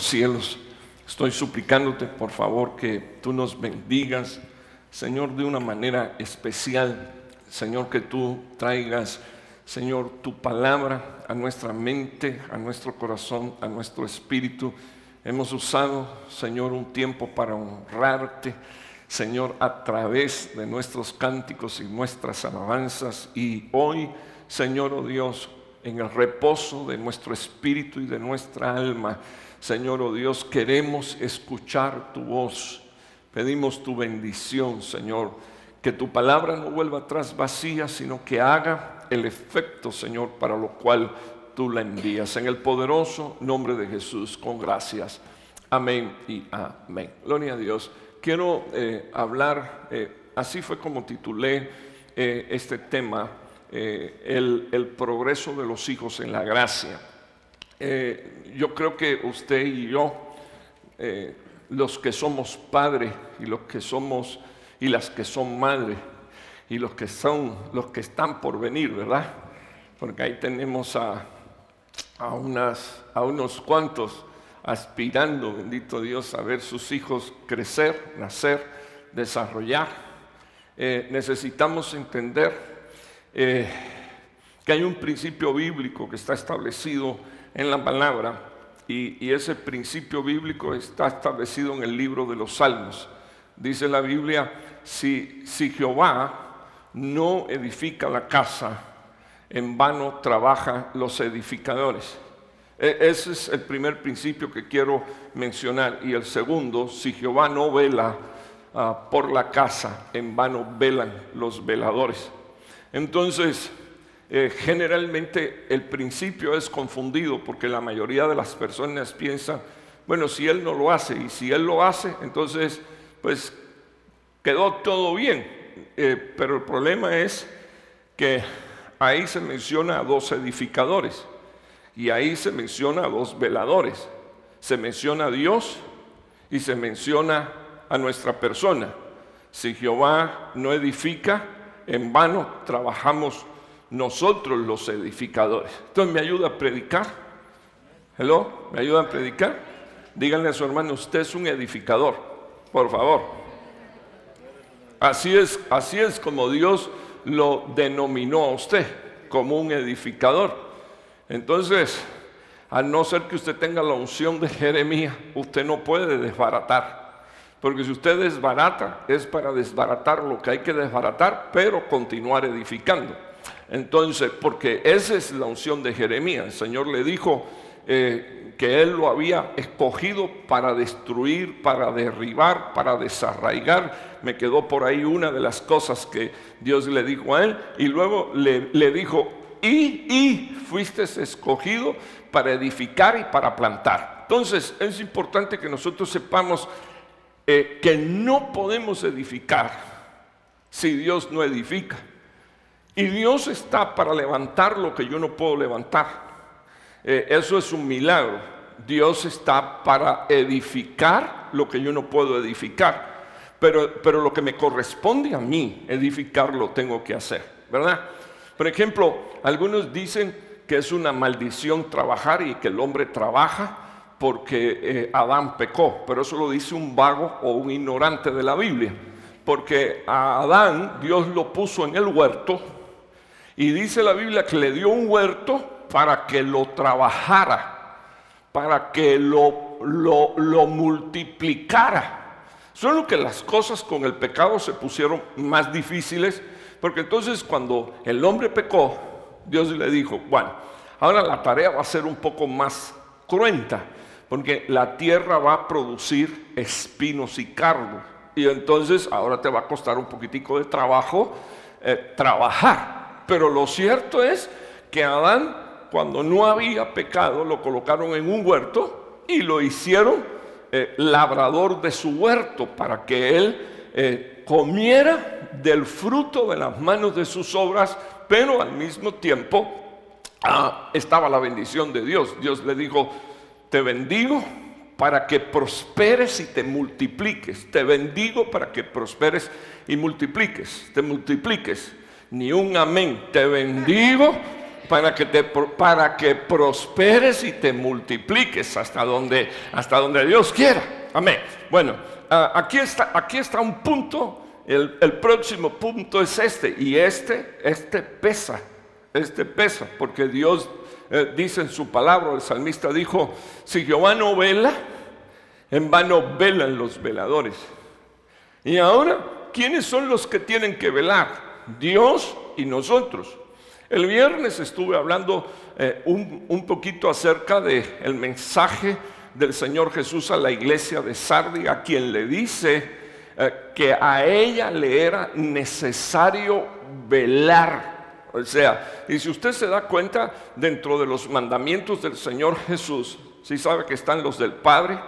los cielos. Estoy suplicándote, por favor, que tú nos bendigas, Señor, de una manera especial. Señor, que tú traigas, Señor, tu palabra a nuestra mente, a nuestro corazón, a nuestro espíritu. Hemos usado, Señor, un tiempo para honrarte, Señor, a través de nuestros cánticos y nuestras alabanzas. Y hoy, Señor, oh Dios, en el reposo de nuestro espíritu y de nuestra alma, Señor, oh Dios, queremos escuchar tu voz. Pedimos tu bendición, Señor. Que tu palabra no vuelva atrás vacía, sino que haga el efecto, Señor, para lo cual tú la envías. En el poderoso nombre de Jesús, con gracias. Amén y amén. Gloria a Dios. Quiero eh, hablar, eh, así fue como titulé eh, este tema, el, el progreso de los hijos en la gracia. Eh, yo creo que usted y yo, eh, los que somos padres y los que somos y las que son madres y los que son los que están por venir, ¿verdad? Porque ahí tenemos a, a, a unos cuantos aspirando, bendito Dios, a ver sus hijos crecer, nacer, desarrollar. Eh, necesitamos entender que hay un principio bíblico que está establecido en la palabra y, ese principio bíblico está establecido en el libro de los Salmos. Dice la Biblia, si, si Jehová no edifica la casa, en vano trabajan los edificadores. E, ese es el primer principio que quiero mencionar. Y el segundo, si Jehová no vela ah, por la casa, en vano velan los veladores. Entonces, eh, generalmente el principio es confundido porque la mayoría de las personas piensan, bueno, si Él no lo hace y si Él lo hace, entonces pues quedó todo bien. Eh, pero el problema es que ahí se menciona a dos edificadores y ahí se menciona a dos veladores. Se menciona a Dios y se menciona a nuestra persona. Si Jehová no edifica, en vano trabajamos nosotros los edificadores. Entonces, ¿me ayuda a predicar? ¿Hello? ¿Me ayuda a predicar? Díganle a su hermano, usted es un edificador, por favor. Así es, así es como Dios lo denominó a usted, como un edificador. Entonces, al no ser que usted tenga la unción de Jeremías, usted no puede desbaratar. Porque si usted desbarata, es para desbaratar lo que hay que desbaratar, pero continuar edificando. Entonces, porque esa es la unción de Jeremías. El Señor le dijo eh, que Él lo había escogido para destruir, para derribar, para desarraigar. Me quedó por ahí una de las cosas que Dios le dijo a Él. Y luego le, dijo, y, y fuiste escogido para edificar y para plantar. Entonces, es importante que nosotros sepamos eh, que no podemos edificar si Dios no edifica. Y Dios está para levantar lo que yo no puedo levantar. Eh, eso es un milagro. Dios está para edificar lo que yo no puedo edificar. Pero, pero lo que me corresponde a mí edificar lo tengo que hacer, ¿verdad? Por ejemplo, algunos dicen que es una maldición trabajar y que el hombre trabaja porque eh, Adán pecó, pero eso lo dice un vago o un ignorante de la Biblia, porque a Adán Dios lo puso en el huerto y dice la Biblia que le dio un huerto para que lo trabajara, para que lo, lo, multiplicara. Solo que las cosas con el pecado se pusieron más difíciles, porque entonces cuando el hombre pecó, Dios le dijo, bueno, ahora la tarea va a ser un poco más cruenta, porque la tierra va a producir espinos y cardos. Y entonces ahora te va a costar un poquitico de trabajo eh, trabajar. Pero lo cierto es que Adán, cuando no había pecado, lo colocaron en un huerto y lo hicieron eh, labrador de su huerto para que él eh, comiera del fruto de las manos de sus obras, pero al mismo tiempo ah, estaba la bendición de Dios. Dios le dijo, te bendigo para que prosperes y te multipliques. Te bendigo para que prosperes y multipliques, te multipliques ni un amén. Te bendigo Para que, te, para que prosperes y te multipliques hasta donde, hasta donde Dios quiera. Amén. Bueno, ah, aquí, está, aquí está un punto. El, el próximo punto es este. Y este, este pesa. Este pesa. Porque Dios eh, dice en su palabra, el salmista dijo, si Jehová no vela, en vano velan los veladores. Y ahora, ¿quiénes son los que tienen que velar? Dios y nosotros. El viernes estuve hablando eh, un, poquito acerca del el mensaje del Señor Jesús a la iglesia de Sardi, a quien le dice eh, que a ella le era necesario velar o sea, y si usted se da cuenta, dentro de los mandamientos del Señor Jesús, si sabe que están los del Padre,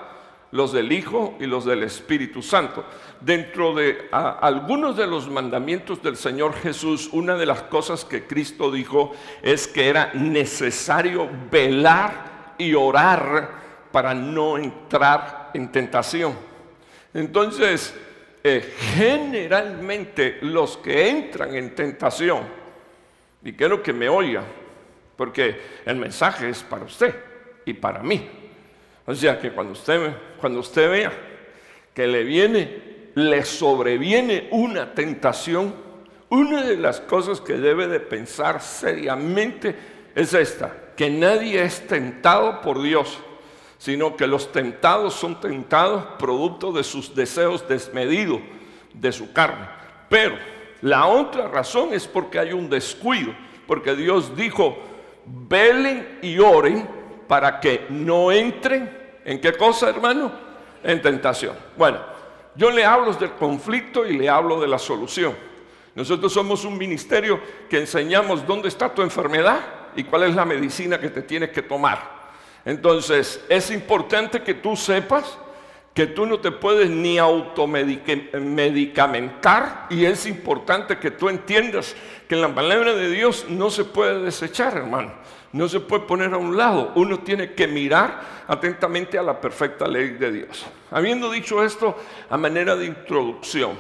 los del Hijo y los del Espíritu Santo. Dentro de algunos de los mandamientos del Señor Jesús, una de las cosas que Cristo dijo es que era necesario velar y orar para no entrar en tentación. Entonces, eh, generalmente los que entran en tentación, y quiero que me oiga, porque el mensaje es para usted y para mí. O sea que cuando usted, cuando usted vea que le viene, le sobreviene una tentación, una de las cosas que debe de pensar seriamente es esta, que nadie es tentado por Dios, sino que los tentados son tentados producto de sus deseos desmedidos de su carne. Pero la otra razón es porque hay un descuido, porque Dios dijo, velen y oren para que no entren en qué cosa, hermano? En tentación. Bueno, yo le hablo del conflicto y le hablo de la solución. Nosotros somos un ministerio que enseñamos dónde está tu enfermedad y cuál es la medicina que te tienes que tomar. Entonces, es importante que tú sepas que tú no te puedes ni automedicamentar y es importante que tú entiendas que la palabra de Dios no se puede desechar, hermano. No se puede poner a un lado. Uno tiene que mirar atentamente a la perfecta ley de Dios. Habiendo dicho esto a manera de introducción,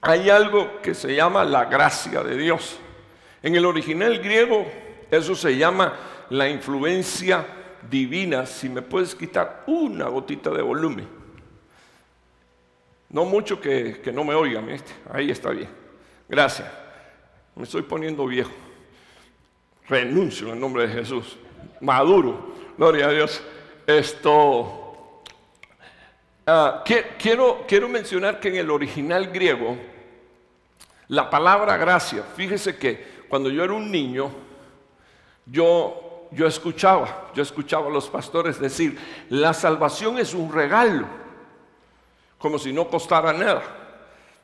hay algo que se llama la gracia de Dios. En el original griego eso se llama la influencia divina. Si me puedes quitar una gotita de volumen. No mucho que, no me oigan, ahí está bien. Gracias. Me estoy poniendo viejo. Renuncio en el nombre de Jesús. Maduro. Gloria a Dios. Esto. Ah, quiero, quiero mencionar que en el original griego, la palabra gracia, fíjese que cuando yo era un niño, yo, yo escuchaba, yo escuchaba a los pastores decir, la salvación es un regalo como si no costara nada.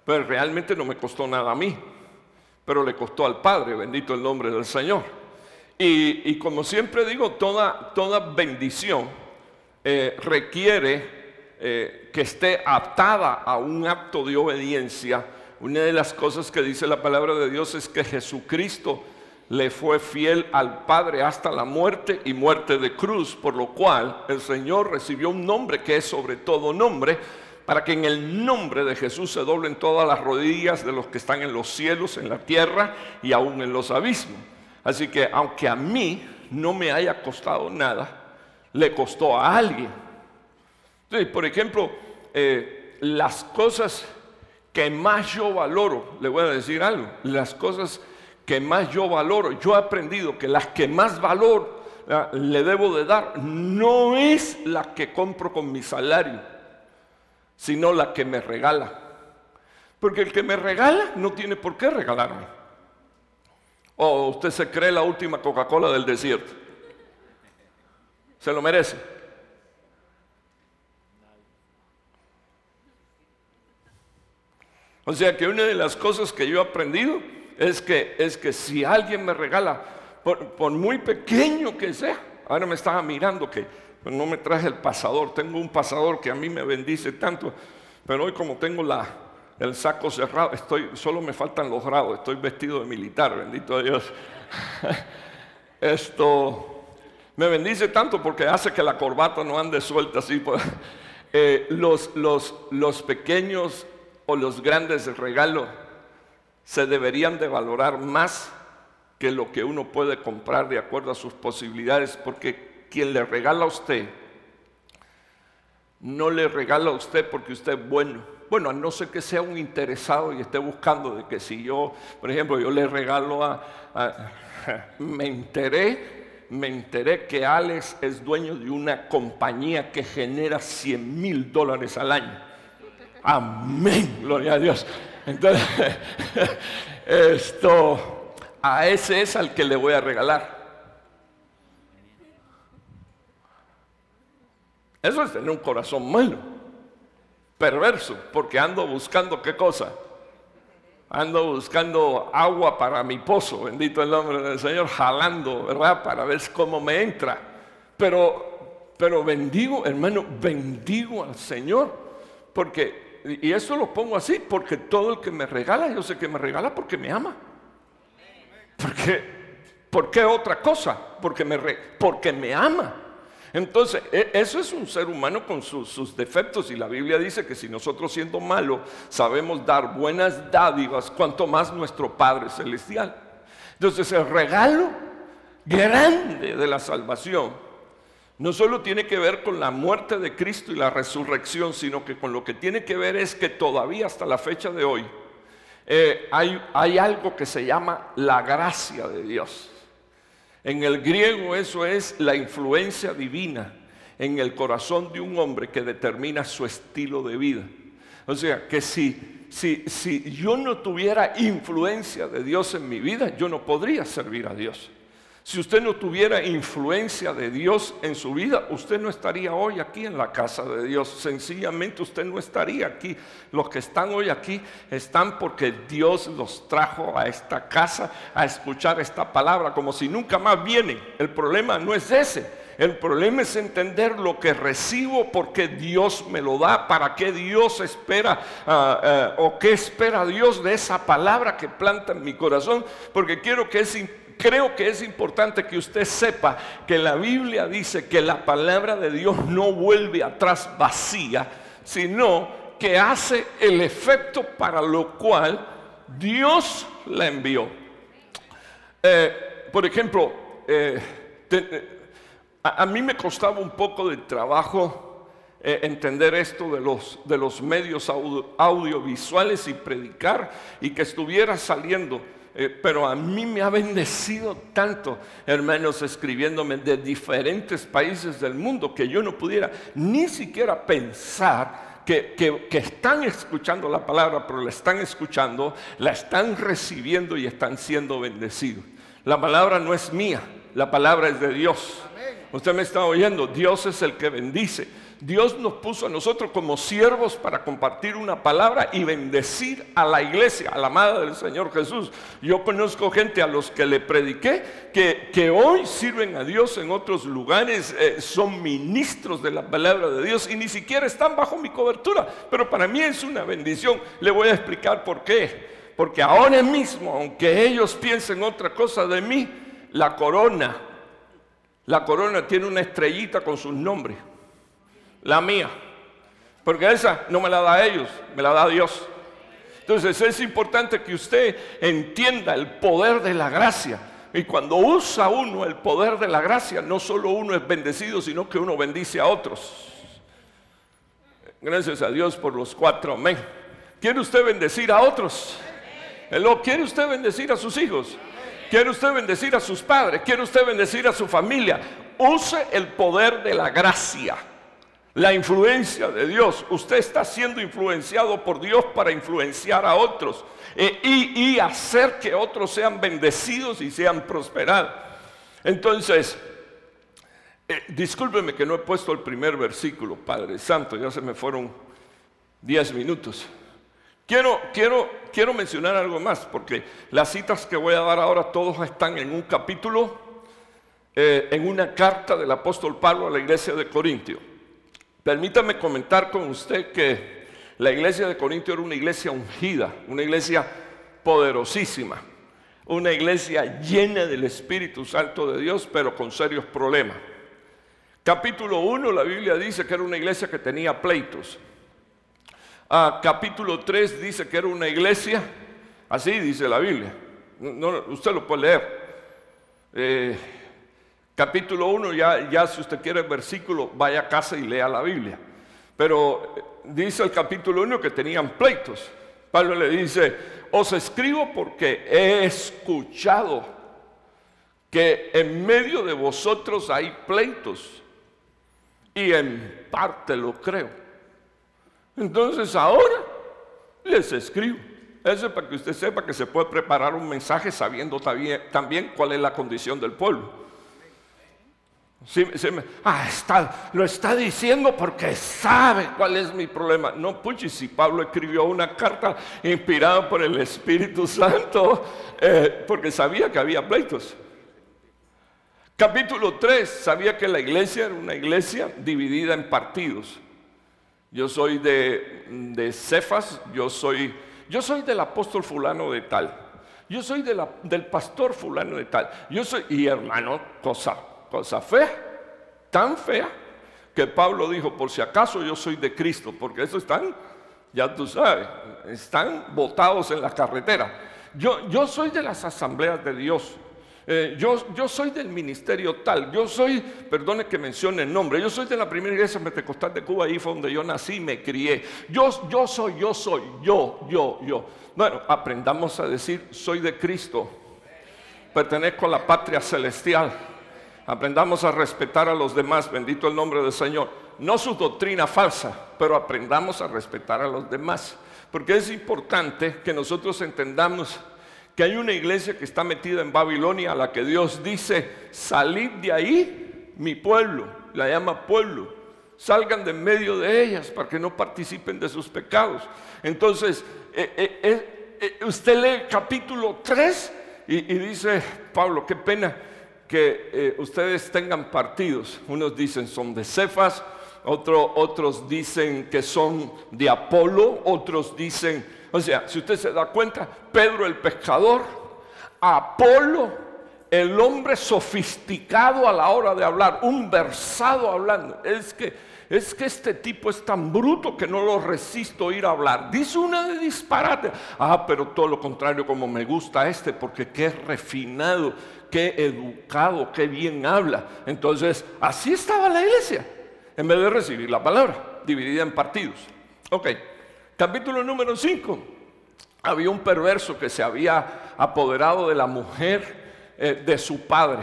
Pero realmente no me costó nada a mí, pero le costó al Padre, bendito el nombre del Señor. Y, como siempre digo, toda, bendición eh, requiere eh, que esté atada a un acto de obediencia. Una de las cosas que dice la palabra de Dios es que Jesucristo le fue fiel al Padre hasta la muerte y muerte de cruz, por lo cual el Señor recibió un nombre que es sobre todo nombre, para que en el nombre de Jesús se doblen todas las rodillas de los que están en los cielos, en la tierra y aún en los abismos. Así que aunque a mí no me haya costado nada, le costó a alguien. Por ejemplo, eh, las cosas que más yo valoro, le voy a decir algo, las cosas que más yo valoro, yo he aprendido que las que más valor le debo de dar no es la que compro con mi salario, sino la que me regala. Porque el que me regala no tiene por qué regalarme. O usted se cree la última Coca-Cola del desierto. Se lo merece. O sea que una de las cosas que yo he aprendido es que, es que si alguien me regala, por, por muy pequeño que sea, ahora me estaba mirando que no me traje el pasador. Tengo un pasador que a mí me bendice tanto, pero hoy como tengo la, el saco cerrado, estoy, solo me faltan los grados, estoy vestido de militar, bendito Dios. Esto me bendice tanto porque hace que la corbata no ande suelta así. Pues. Eh, los, los, los pequeños o los grandes regalos se deberían de valorar más que lo que uno puede comprar de acuerdo a sus posibilidades, porque quien le regala a usted, no le regala a usted porque usted es bueno. Bueno, a no ser que sea un interesado y esté buscando de que si yo, por ejemplo, yo le regalo a, me enteré, me enteré que Alex es dueño de una compañía que genera 100 mil dólares al año. Amén, gloria a Dios. Entonces, esto, a ese es al que le voy a regalar. Eso es tener un corazón malo, perverso, porque ando buscando qué cosa. Ando buscando agua para mi pozo, bendito el nombre del Señor, jalando, ¿verdad? Para ver cómo me entra. Pero, pero bendigo, hermano, bendigo al Señor, porque, y eso lo pongo así, porque todo el que me regala, yo sé que me regala porque me ama. Porque, ¿por qué otra cosa? Porque me, porque me ama. Entonces, e, eso es un ser humano con sus, defectos y la Biblia dice que si nosotros siendo malos sabemos dar buenas dádivas, cuanto más nuestro Padre Celestial. Entonces, el regalo grande de la salvación no solo tiene que ver con la muerte de Cristo y la resurrección, sino que con lo que tiene que ver es que todavía hasta la fecha de hoy eh, hay, hay algo que se llama la gracia de Dios. En el griego eso es la influencia divina en el corazón de un hombre que determina su estilo de vida. O sea, que si, si, si yo no tuviera influencia de Dios en mi vida, yo no podría servir a Dios. Si usted no tuviera influencia de Dios en su vida, usted no estaría hoy aquí en la casa de Dios. Sencillamente usted no estaría aquí. Los que están hoy aquí están porque Dios los trajo a esta casa a escuchar esta palabra, como si nunca más vienen. El problema no es ese. El problema es entender lo que recibo porque Dios me lo da, para qué Dios espera ah, ah, o qué espera Dios de esa palabra que planta en mi corazón, porque quiero que es creo que es importante que usted sepa que la Biblia dice que la palabra de Dios no vuelve atrás vacía, sino que hace el efecto para lo cual Dios la envió. Eh, por ejemplo, eh, eh, a, mí me costaba un poco de trabajo entender esto de los, de los medios audiovisuales y predicar y que estuviera saliendo eh, pero a mí me ha bendecido tanto, hermanos, escribiéndome de diferentes países del mundo que yo no pudiera ni siquiera pensar que, que, están escuchando la palabra, pero la están escuchando, la están recibiendo y están siendo bendecidos. La palabra no es mía, la palabra es de Dios. Usted me está oyendo, Dios es el que bendice. Dios nos puso a nosotros como siervos para compartir una palabra y bendecir a la iglesia, a la madre del Señor Jesús. Yo conozco gente a los que le prediqué que, que hoy sirven a Dios en otros lugares, eh, son ministros de la palabra de Dios y ni siquiera están bajo mi cobertura. Pero para mí es una bendición. Le voy a explicar por qué. Porque ahora mismo, aunque ellos piensen otra cosa de mí, la corona, la corona tiene una estrellita con sus nombres la mía. Porque esa no me la da ellos, me la da Dios. Entonces es importante que usted entienda el poder de la gracia. Y cuando usa uno el poder de la gracia, no solo uno es bendecido, sino que uno bendice a otros. Gracias a Dios por los cuatro. Amén. ¿Quiere usted bendecir a otros? ¿Quiere usted bendecir a sus hijos? ¿Quiere usted bendecir a sus padres? ¿Quiere usted bendecir a su familia? Use el poder de la gracia. La influencia de Dios. Usted está siendo influenciado por Dios para influenciar a otros eh, y, hacer que otros sean bendecidos y sean prosperados. Entonces, eh, discúlpeme que no he puesto el primer versículo, Padre Santo, ya se me fueron 10 minutos. Quiero, quiero, quiero mencionar algo más, porque las citas que voy a dar ahora todos están en un capítulo, eh, en una carta del apóstol Pablo a la iglesia de Corintio. Permítame comentar con usted que la iglesia de Corintio era una iglesia ungida, una iglesia poderosísima, una iglesia llena del Espíritu Santo de Dios, pero con serios problemas. Capítulo 1, la Biblia dice que era una iglesia que tenía pleitos. Ah, capítulo 3 dice que era una iglesia, así dice la Biblia, usted lo puede leer, Eh, capítulo 1, ya, ya si usted quiere el versículo, vaya a casa y lea la Biblia. Pero eh, dice el capítulo 1 que tenían pleitos. Pablo le dice, os escribo porque he escuchado que en medio de vosotros hay pleitos y en parte lo creo. Entonces ahora les escribo. Eso es para que usted sepa que se puede preparar un mensaje sabiendo también, cuál es la condición del pueblo. Ah, lo está diciendo porque sabe cuál es mi problema. No, puchi, si Pablo escribió una carta inspirada por el Espíritu Santo, eh, porque sabía que había pleitos. Capítulo 3, sabía que la iglesia era una iglesia dividida en partidos. Yo soy de, de Cefas, yo soy, yo soy del apóstol fulano de tal. Yo soy del pastor fulano de tal. Yo soy, y hermano, cosa, cosa fea, tan fea, que Pablo dijo, por si acaso yo soy de Cristo, porque eso están, ya tú sabes, están botados en la carretera. Yo, yo soy de las asambleas de Dios. Eh, yo, yo soy del ministerio tal, yo soy, perdone que mencione el nombre, yo soy de la primera iglesia pentecostal de Cuba, ahí fue donde yo nací, me crié. Yo, yo soy, yo soy, yo, yo, yo. Bueno, aprendamos a decir, soy de Cristo, pertenezco a la patria celestial. Aprendamos a respetar a los demás, bendito el nombre del Señor. No su doctrina falsa, pero aprendamos a respetar a los demás. Porque es importante que nosotros entendamos que hay una iglesia que está metida en Babilonia a la que Dios dice, salid de ahí, mi pueblo, la llama pueblo, salgan de medio de ellas para que no participen de sus pecados. Entonces, eh, eh, eh, usted lee capítulo 3 y, dice, Pablo, qué pena que ustedes tengan partidos. Unos dicen son de Cefas, otros dicen que son de Apolo, otros dicen o sea, si usted se da cuenta, Pedro el pescador, Apolo, el hombre sofisticado a la hora de hablar, un versado hablando. Es que, es que este tipo es tan bruto que no lo resisto ir a hablar. Dice una de disparate. Ah, pero todo lo contrario, como me gusta este, porque qué refinado, qué educado, qué bien habla. Entonces, así estaba la iglesia, en vez de recibir la palabra, dividida en partidos. Ok. Capítulo número 5. Había un perverso que se había apoderado de la mujer eh, de su padre.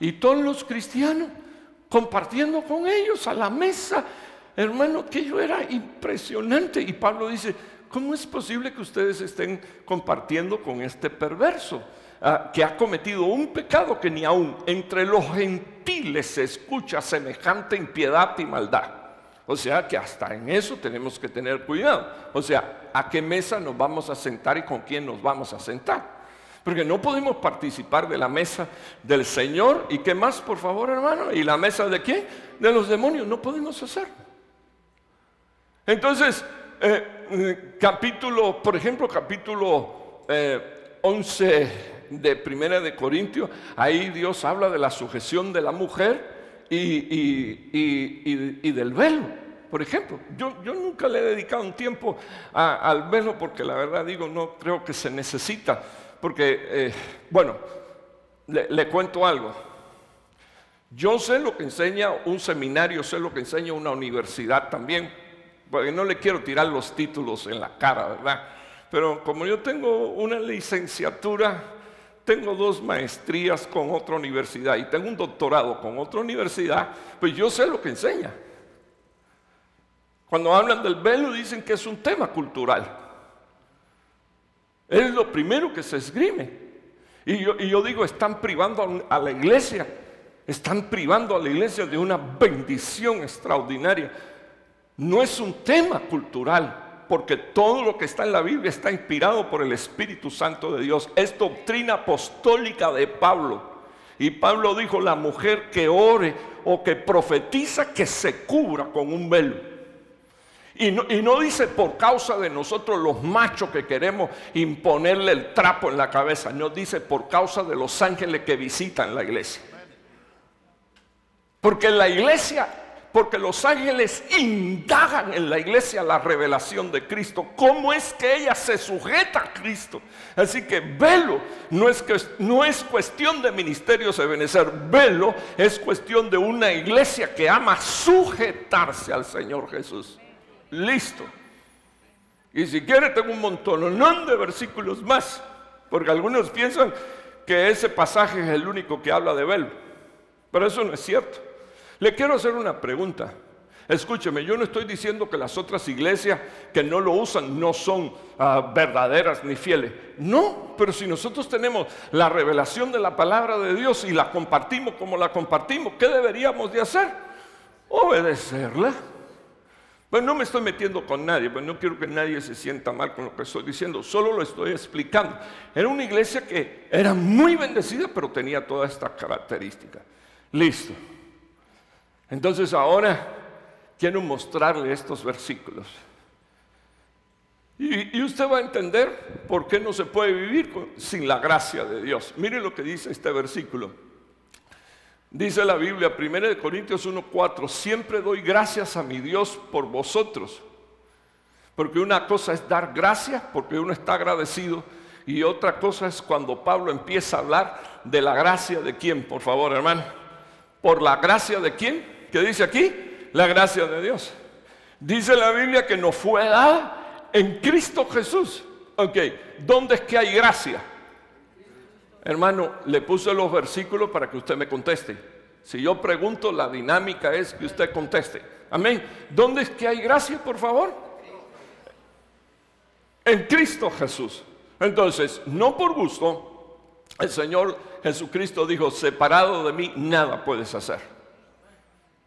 Y todos los cristianos compartiendo con ellos a la mesa. Hermano, que yo era impresionante. Y Pablo dice, ¿cómo es posible que ustedes estén compartiendo con este perverso? Ah, que ha cometido un pecado que ni aún entre los gentiles se escucha semejante impiedad y maldad. O sea que hasta en eso tenemos que tener cuidado. O sea, ¿a qué mesa nos vamos a sentar y con quién nos vamos a sentar? Porque no podemos participar de la mesa del Señor. ¿Y qué más, por favor, hermano? ¿Y la mesa de quién? De los demonios. No podemos hacer. Entonces, eh, capítulo, por ejemplo, capítulo 11 eh, de Primera de Corintios, ahí Dios habla de la sujeción de la mujer y, del velo, por ejemplo. Yo, nunca le he dedicado un tiempo al velo porque la verdad digo, no creo que se necesita. Porque, eh, bueno, le, cuento algo. Yo sé lo que enseña un seminario, sé lo que enseña una universidad también, porque no le quiero tirar los títulos en la cara, ¿verdad? Pero como yo tengo una licenciatura tengo dos maestrías con otra universidad y tengo un doctorado con otra universidad, pues yo sé lo que enseña. Cuando hablan del velo dicen que es un tema cultural. Es lo primero que se esgrime. Y yo, y yo digo, están privando a la iglesia, están privando a la iglesia de una bendición extraordinaria. No es un tema cultural, porque todo lo que está en la Biblia está inspirado por el Espíritu Santo de Dios. Es doctrina apostólica de Pablo. Y Pablo dijo, la mujer que ore o que profetiza que se cubra con un velo. Y no, dice por causa de nosotros los machos que queremos imponerle el trapo en la cabeza, no dice por causa de los ángeles que visitan la iglesia. Porque la iglesia porque los ángeles indagan en la iglesia la revelación de Cristo. ¿Cómo es que ella se sujeta a Cristo? Así que velo no es, que, no es cuestión de ministerios de benecer. Velo es cuestión de una iglesia que ama sujetarse al Señor Jesús. Listo. Y si quiere tengo un montón de versículos más, porque algunos piensan que ese pasaje es el único que habla de velo. Pero eso no es cierto. Le quiero hacer una pregunta. Escúcheme, yo no estoy diciendo que las otras iglesias que no lo usan no son ah, verdaderas ni fieles. No, pero si nosotros tenemos la revelación de la palabra de Dios y la compartimos como la compartimos, ¿qué deberíamos de hacer? Obedecerla. Pues no me estoy metiendo con nadie, pues no quiero que nadie se sienta mal con lo que estoy diciendo, solo lo estoy explicando. Era una iglesia que era muy bendecida, pero tenía toda esta característica. Listo. Entonces ahora quiero mostrarle estos versículos. Y, usted va a entender por qué no se puede vivir sin la gracia de Dios. Mire lo que dice este versículo. Dice la Biblia, 1 Corintios 1:4, siempre doy gracias a mi Dios por vosotros. Porque una cosa es dar gracias, porque uno está agradecido, y otra cosa es cuando Pablo empieza a hablar de la gracia de quién, por favor, hermano. ¿Por la gracia de quién? ¿Qué dice aquí? La gracia de Dios. Dice la Biblia que nos fue dada en Cristo Jesús. Ok, ¿dónde es que hay gracia? Hermano, le puse los versículos para que usted me conteste. Si yo pregunto, la dinámica es que usted conteste. Amén. ¿Dónde es que hay gracia, por favor? En Cristo Jesús. Entonces, no por gusto, el Señor Jesucristo dijo, separado de mí, nada puedes hacer.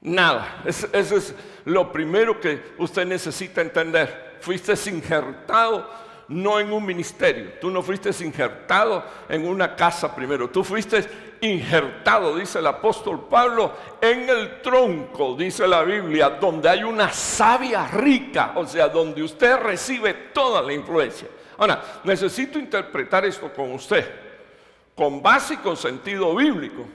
Nada. Eso es lo primero que usted necesita entender. Fuiste injertado no en un ministerio. Tú no fuiste injertado en una casa primero. Tú fuiste injertado, dice el apóstol Pablo, en el tronco, dice la Biblia, donde hay una savia rica, o sea, donde usted recibe toda la influencia. Ahora, necesito interpretar esto con usted, con base y con sentido bíblico.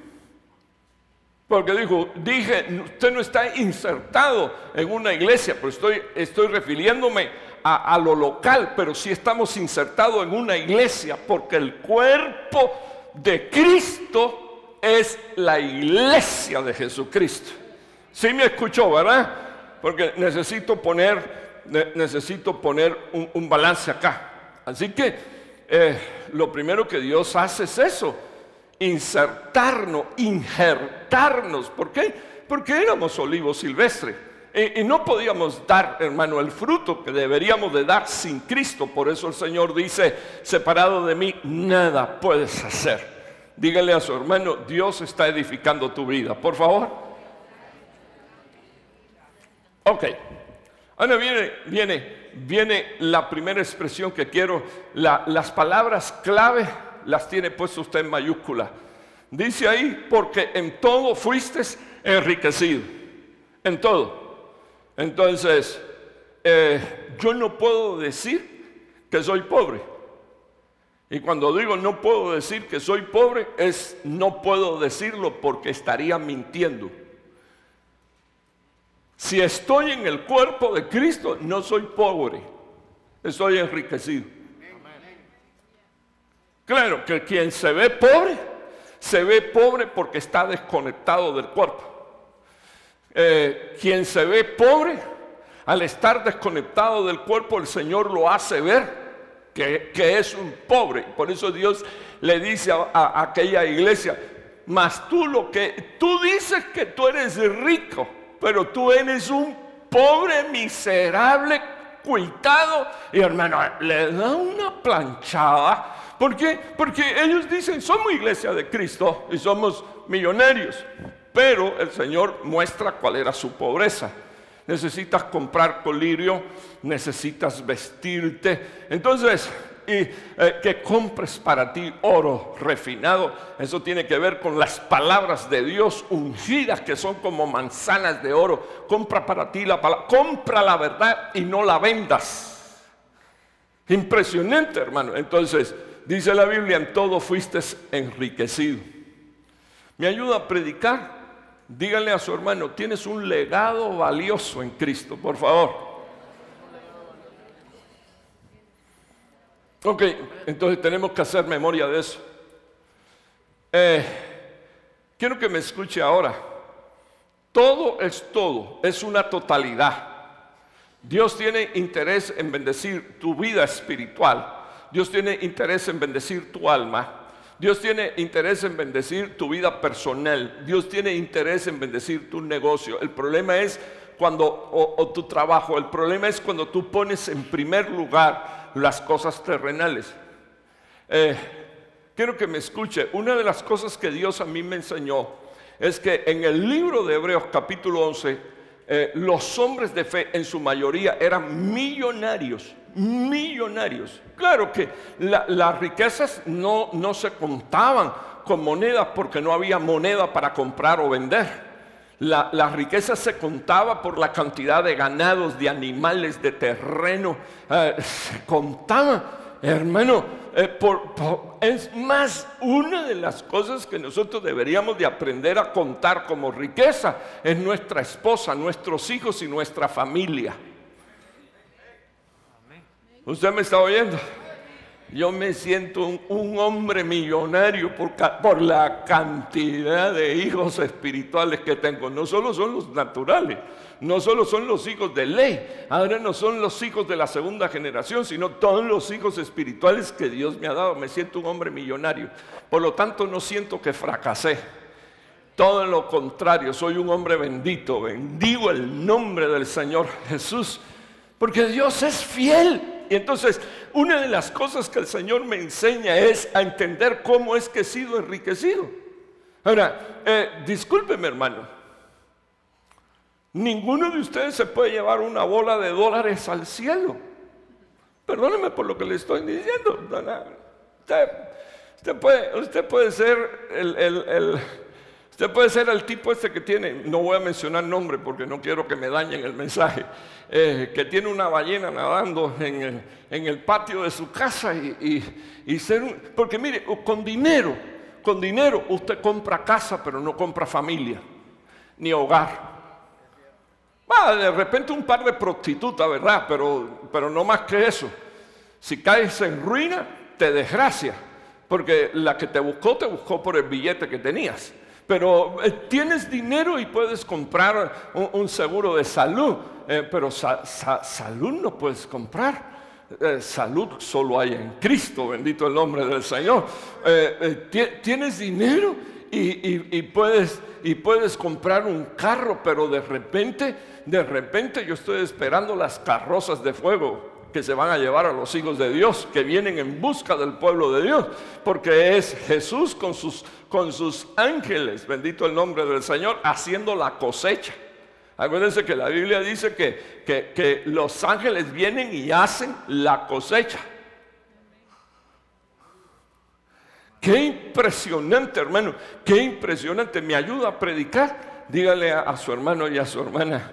Porque dijo, dije, usted no está insertado en una iglesia, pero estoy, estoy refiriéndome a, lo local, pero sí estamos insertados en una iglesia, porque el cuerpo de Cristo es la iglesia de Jesucristo. Sí me escuchó, ¿verdad? Porque necesito poner, necesito poner un, balance acá. Así que eh, lo primero que Dios hace es eso insertarnos, injertarnos. ¿Por qué? Porque éramos olivos silvestres. Y, no podíamos dar, hermano, el fruto que deberíamos de dar sin Cristo. Por eso el Señor dice, separado de mí, nada puedes hacer. Dígale a su hermano, Dios está edificando tu vida. Por favor. Ok. Ahora viene, viene, viene la primera expresión que quiero, las palabras clave las tiene puestas usted en mayúscula. Dice ahí, porque en todo fuiste enriquecido. En todo. Entonces, eh, yo no puedo decir que soy pobre. Y cuando digo no puedo decir que soy pobre, es no puedo decirlo porque estaría mintiendo. Si estoy en el cuerpo de Cristo, no soy pobre, estoy enriquecido. Claro que quien se ve pobre, se ve pobre porque está desconectado del cuerpo. Eh, quien se ve pobre, al estar desconectado del cuerpo, el Señor lo hace ver que, es un pobre. Por eso Dios le dice a, aquella iglesia, mas tú lo que, tú dices que tú eres rico, pero tú eres un pobre, miserable, cuitado. Y hermano, le da una planchada ¿Por qué? Porque ellos dicen, somos iglesia de Cristo y somos millonarios. Pero el Señor muestra cuál era su pobreza. Necesitas comprar colirio, necesitas vestirte. Entonces, y, eh, que compres para ti oro refinado. Eso tiene que ver con las palabras de Dios ungidas que son como manzanas de oro. Compra para ti la palabra, compra la verdad y no la vendas. Impresionante, hermano. Entonces, Dice la Biblia, en todo fuiste enriquecido. Me ayuda a predicar. Díganle a su hermano, tienes un legado valioso en Cristo, por favor. Ok, entonces tenemos que hacer memoria de eso. Eh, quiero que me escuche ahora. Todo es todo, es una totalidad. Dios tiene interés en bendecir tu vida espiritual. Dios tiene interés en bendecir tu alma. Dios tiene interés en bendecir tu vida personal. Dios tiene interés en bendecir tu negocio. El problema es cuando, o, tu trabajo, el problema es cuando tú pones en primer lugar las cosas terrenales. Eh, quiero que me escuche. Una de las cosas que Dios a mí me enseñó es que en el libro de Hebreos capítulo 11, eh, los hombres de fe en su mayoría eran millonarios millonarios. Claro que las riquezas no, no se contaban con monedas porque no había moneda para comprar o vender. La, riqueza se contaba por la cantidad de ganados, de animales, de terreno. Eh, se contaba, hermano. Eh, es más, una de las cosas que nosotros deberíamos de aprender a contar como riqueza es nuestra esposa, nuestros hijos y nuestra familia. ¿Usted me está oyendo? Yo me siento un, hombre millonario por, por, la cantidad de hijos espirituales que tengo. No solo son los naturales, no solo son los hijos de ley, ahora no son los hijos de la segunda generación, sino todos los hijos espirituales que Dios me ha dado. Me siento un hombre millonario. Por lo tanto, no siento que fracasé. Todo lo contrario, soy un hombre bendito. Bendigo el nombre del Señor Jesús, porque Dios es fiel. Y entonces, una de las cosas que el Señor me enseña es a entender cómo es que he sido enriquecido. Ahora, eh, discúlpeme hermano, ninguno de ustedes se puede llevar una bola de dólares al cielo. Perdóneme por lo que le estoy diciendo. Usted, puede, usted puede ser el Usted puede ser el tipo este que tiene, no voy a mencionar nombre porque no quiero que me dañen el mensaje, eh, que tiene una ballena nadando en el, patio de su casa y, ser un, porque mire, con dinero, con dinero usted compra casa pero no compra familia, ni hogar. Va, de repente un par de prostitutas, ¿verdad? Pero, pero no más que eso. Si caes en ruina, te desgracia, porque la que te buscó, te buscó por el billete que tenías pero eh, tienes dinero y puedes comprar un, seguro de salud, eh, pero salud no puedes comprar. Eh, salud solo hay en Cristo, bendito el nombre del Señor. tienes dinero y, puedes, y puedes comprar un carro, pero de repente, de repente yo estoy esperando las carrozas de fuego que se van a llevar a los hijos de Dios, que vienen en busca del pueblo de Dios, porque es Jesús con sus, con sus ángeles, bendito el nombre del Señor, haciendo la cosecha. Acuérdense que la Biblia dice que, que, que los ángeles vienen y hacen la cosecha. Qué impresionante, hermano, qué impresionante. Me ayuda a predicar. Dígale a su hermano y a su hermana,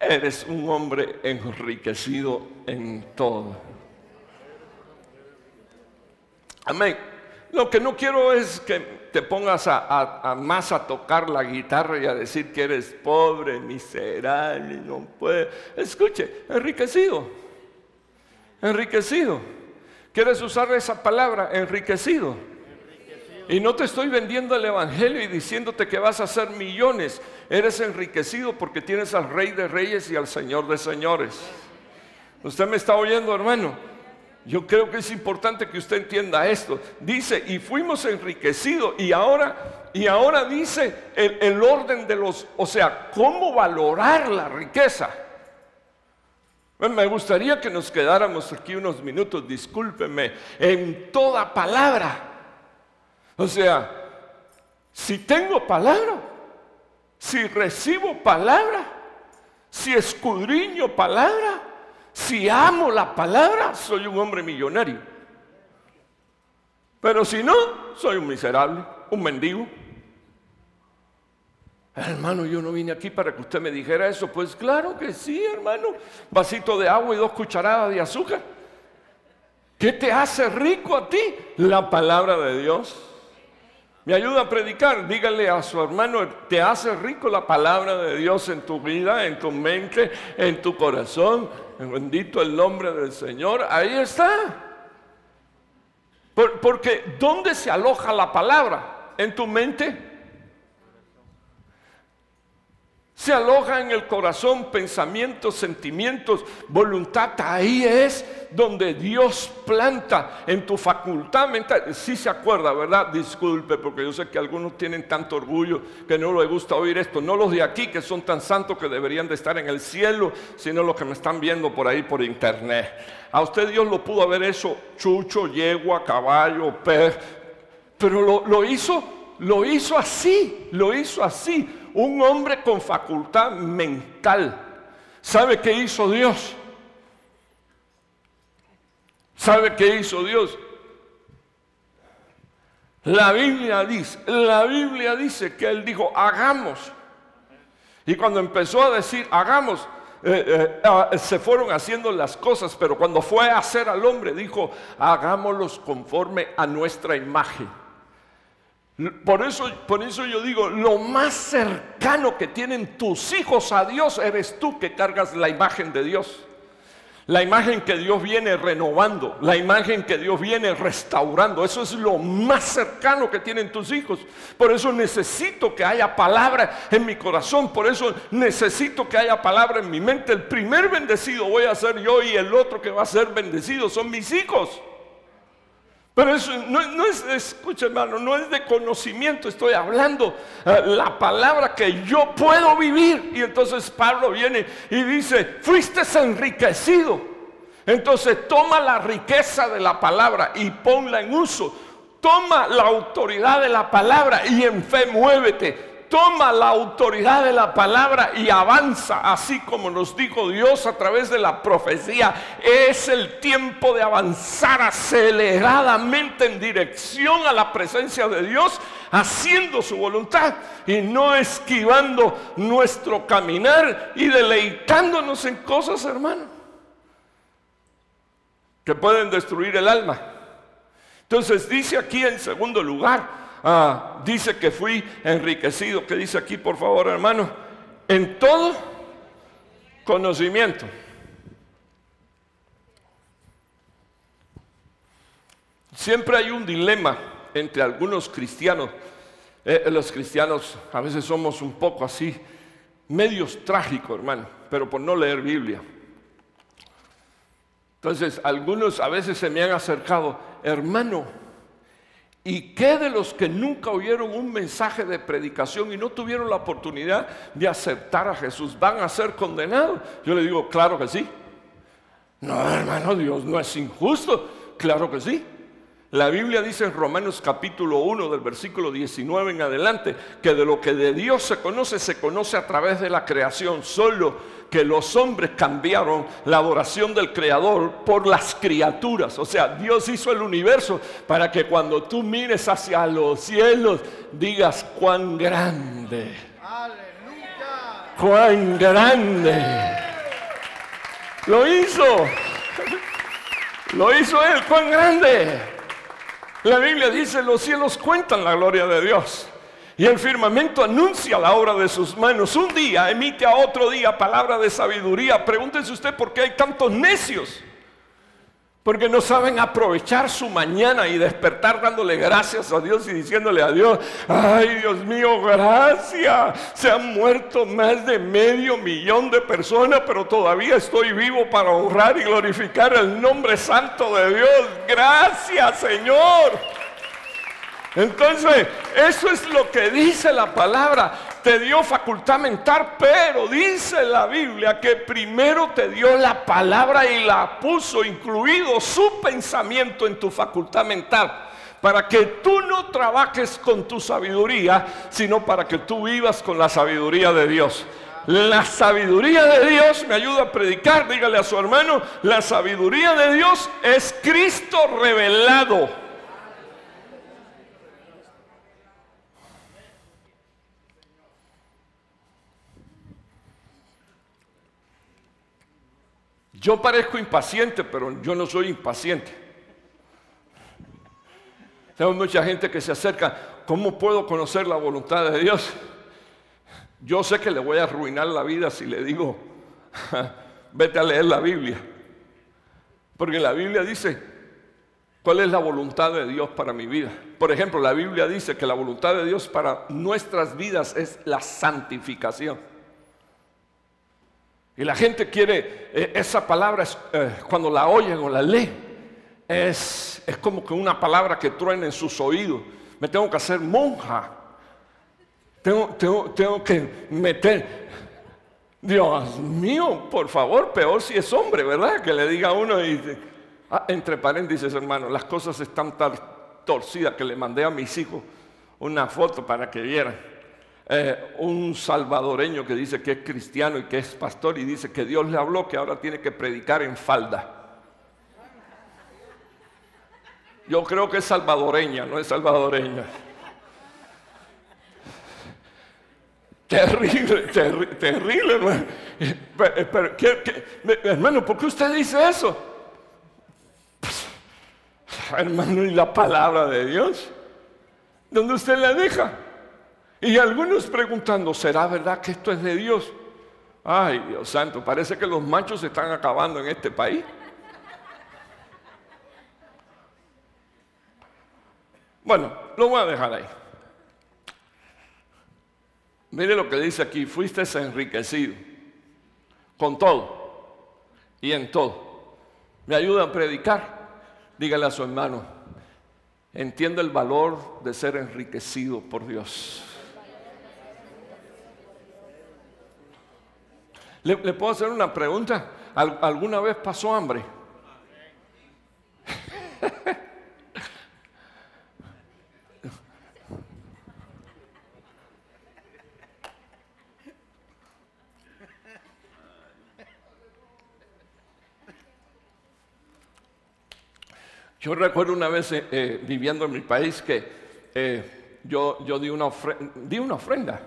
eres un hombre enriquecido en todo. Amén. Lo que no quiero es que te pongas a, más a tocar la guitarra y a decir que eres pobre, miserable, no puedes. Escuche, enriquecido. Enriquecido. ¿Quieres usar esa palabra? Enriquecido. Y no te estoy vendiendo el Evangelio y diciéndote que vas a hacer millones. Eres enriquecido porque tienes al Rey de Reyes y al Señor de Señores. ¿Usted me está oyendo, hermano? Yo creo que es importante que usted entienda esto. Dice, y fuimos enriquecidos y ahora, y ahora dice el, el orden de los, o sea, cómo valorar la riqueza. Me gustaría que nos quedáramos aquí unos minutos, discúlpeme, en toda palabra. O sea, si tengo palabra, si recibo palabra, si escudriño palabra, si amo la palabra, soy un hombre millonario. Pero si no, soy un miserable, un mendigo. Hermano, yo no vine aquí para que usted me dijera eso. Pues claro que sí, hermano. Vasito de agua y dos cucharadas de azúcar. ¿Qué te hace rico a ti? La palabra de Dios. Me ayuda a predicar. Dígale a su hermano, te hace rico la palabra de Dios en tu vida, en tu mente, en tu corazón. Bendito el nombre del Señor. Ahí está. porque ¿dónde se aloja la palabra? ¿En tu mente? Se aloja en el corazón pensamientos, sentimientos, voluntad. Ahí es donde Dios planta en tu facultad mental. Si se acuerda, ¿verdad? Disculpe, porque yo sé que algunos tienen tanto orgullo que no les gusta oír esto. No los de aquí que son tan santos que deberían de estar en el cielo, sino los que me están viendo por ahí por internet. A usted Dios lo pudo haber hecho chucho, yegua, caballo, pez, pero lo hizo, lo hizo así, lo hizo así un hombre con facultad mental. ¿Sabe qué hizo Dios? ¿Sabe qué hizo Dios? La Biblia dice, la Biblia dice que él dijo, hagamos. Y cuando empezó a decir, hagamos, eh, eh, ah, se fueron haciendo las cosas, pero cuando fue a hacer al hombre, dijo, hagámoslos conforme a nuestra imagen. Por eso, por eso yo digo, lo más cercano que tienen tus hijos a Dios eres tú que cargas la imagen de Dios. La imagen que Dios viene renovando, la imagen que Dios viene restaurando. Eso es lo más cercano que tienen tus hijos. Por eso necesito que haya palabra en mi corazón. Por eso necesito que haya palabra en mi mente. El primer bendecido voy a ser yo y el otro que va a ser bendecido son mis hijos. Pero eso no, es, escucha hermano, no es de conocimiento, estoy hablando eh, la palabra que yo puedo vivir. Y entonces Pablo viene y dice, fuiste enriquecido. Entonces toma la riqueza de la palabra y ponla en uso. Toma la autoridad de la palabra y en fe muévete toma la autoridad de la palabra y avanza, así como nos dijo Dios a través de la profecía. Es el tiempo de avanzar aceleradamente en dirección a la presencia de Dios, haciendo su voluntad y no esquivando nuestro caminar y deleitándonos en cosas, hermano, que pueden destruir el alma. Entonces dice aquí en segundo lugar, Ah, dice que fui enriquecido. ¿Qué dice aquí, por favor, hermano? En todo conocimiento. Siempre hay un dilema entre algunos cristianos. Eh, los cristianos a veces somos un poco así, medios trágicos, hermano, pero por no leer Biblia. Entonces, algunos a veces se me han acercado, hermano, ¿Y qué de los que nunca oyeron un mensaje de predicación y no tuvieron la oportunidad de aceptar a Jesús van a ser condenados? Yo le digo, claro que sí. No, hermano, Dios no es injusto. Claro que sí. La Biblia dice en Romanos capítulo 1 del versículo 19 en adelante que de lo que de Dios se conoce se conoce a través de la creación, solo que los hombres cambiaron la adoración del Creador por las criaturas. O sea, Dios hizo el universo para que cuando tú mires hacia los cielos digas cuán grande. Aleluya. Cuán grande. Lo hizo. Lo hizo Él, cuán grande. La Biblia dice, los cielos cuentan la gloria de Dios. Y el firmamento anuncia la obra de sus manos. Un día emite a otro día palabra de sabiduría. Pregúntese usted por qué hay tantos necios. Porque no saben aprovechar su mañana y despertar dándole gracias a Dios y diciéndole a Dios, ay Dios mío, gracias. Se han muerto más de medio millón de personas, pero todavía estoy vivo para honrar y glorificar el nombre santo de Dios. Gracias Señor. Entonces, eso es lo que dice la palabra. Te dio facultad mental, pero dice la Biblia que primero te dio la palabra y la puso incluido su pensamiento en tu facultad mental. Para que tú no trabajes con tu sabiduría, sino para que tú vivas con la sabiduría de Dios. La sabiduría de Dios me ayuda a predicar, dígale a su hermano, la sabiduría de Dios es Cristo revelado. Yo parezco impaciente, pero yo no soy impaciente. Tengo mucha gente que se acerca, ¿cómo puedo conocer la voluntad de Dios? Yo sé que le voy a arruinar la vida si le digo, vete a leer la Biblia. Porque la Biblia dice, ¿cuál es la voluntad de Dios para mi vida? Por ejemplo, la Biblia dice que la voluntad de Dios para nuestras vidas es la santificación. Y la gente quiere, eh, esa palabra eh, cuando la oyen o la lee, es, es como que una palabra que truena en sus oídos. Me tengo que hacer monja. Tengo, tengo, que meter. Dios mío, por favor, peor si es hombre, ¿verdad? Que le diga a uno y ah, entre paréntesis, hermano, las cosas están tan torcidas que le mandé a mis hijos una foto para que vieran. Eh, un salvadoreño que dice que es cristiano y que es pastor y dice que Dios le habló que ahora tiene que predicar en falda. Yo creo que es salvadoreña, no es salvadoreña. Terrible, terrible, hermano. Pero, hermano, ¿por qué usted dice eso? Hermano, y la palabra de Dios, ¿dónde usted la deja? Y algunos preguntando, ¿será verdad que esto es de Dios? Ay, Dios santo, parece que los machos se están acabando en este país. Bueno, lo voy a dejar ahí. Mire lo que dice aquí, fuiste enriquecido con todo y en todo. ¿Me ayuda a predicar? Dígale a su hermano, entiende el valor de ser enriquecido por Dios. ¿Le, puedo hacer una pregunta? ¿Alguna vez pasó hambre? Yo recuerdo una vez eh, eh, viviendo en mi país que eh, yo, yo di, una di una ofrenda.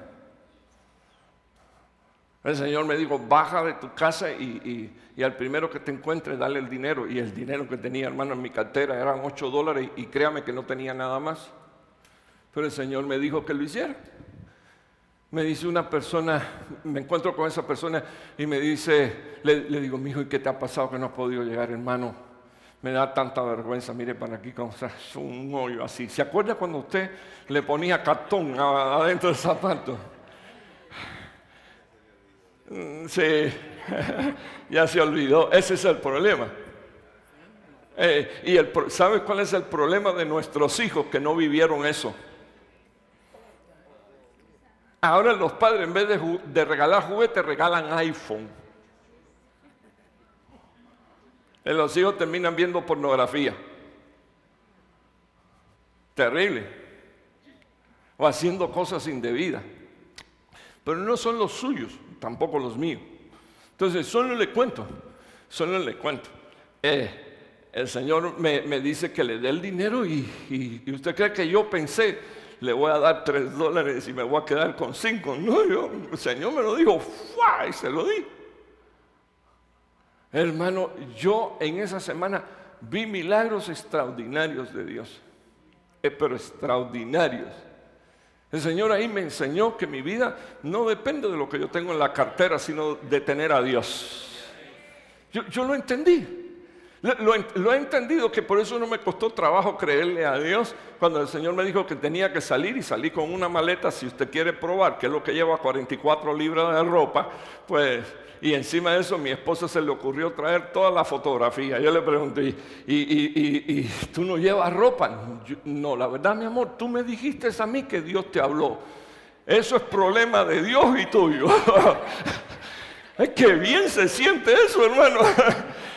El Señor me dijo, baja de tu casa y, al primero que te encuentre, dale el dinero. Y el dinero que tenía, hermano, en mi cartera eran 8 dólares y, créame que no tenía nada más. Pero el Señor me dijo que lo hiciera. Me dice una persona, me encuentro con esa persona y me dice, le, digo, mi hijo, ¿y qué te ha pasado que no has podido llegar, hermano? me da tanta vergüenza, mire para aquí, como un hoyo así. ¿Se acuerda cuando usted le ponía cartón adentro del zapato? Mm, sí, ya se olvidó, ese es el problema. Eh, y el, ¿sabe cuál es el problema de nuestros hijos que no vivieron eso? Ahora los padres en vez de, de regalar juguetes regalan iPhone. Los hijos terminan viendo pornografía. Terrible. O haciendo cosas indebidas. Pero no son los suyos, tampoco los míos. Entonces, solo le cuento, solo le cuento. Eh, el Señor me, dice que le dé el dinero y, usted cree que yo pensé, le voy a dar tres dólares y me voy a quedar con cinco. No, yo, el Señor me lo dijo, y se lo di. Hermano, yo en esa semana vi milagros extraordinarios de Dios, eh, pero extraordinarios. El Señor ahí me enseñó que mi vida no depende de lo que yo tengo en la cartera, sino de tener a Dios. Yo, lo entendí. Lo, he entendido que por eso no me costó trabajo creerle a Dios cuando el Señor me dijo que tenía que salir y salí con una maleta, si usted quiere probar, que es lo que lleva 44 libras de ropa, pues y encima de eso mi esposa se le ocurrió traer toda la fotografía. Yo le pregunté, ¿y, tú no llevas ropa? no, la verdad, mi amor, tú me dijiste a mí que Dios te habló. Eso es problema de Dios y tuyo. Ay, qué bien se siente eso, hermano.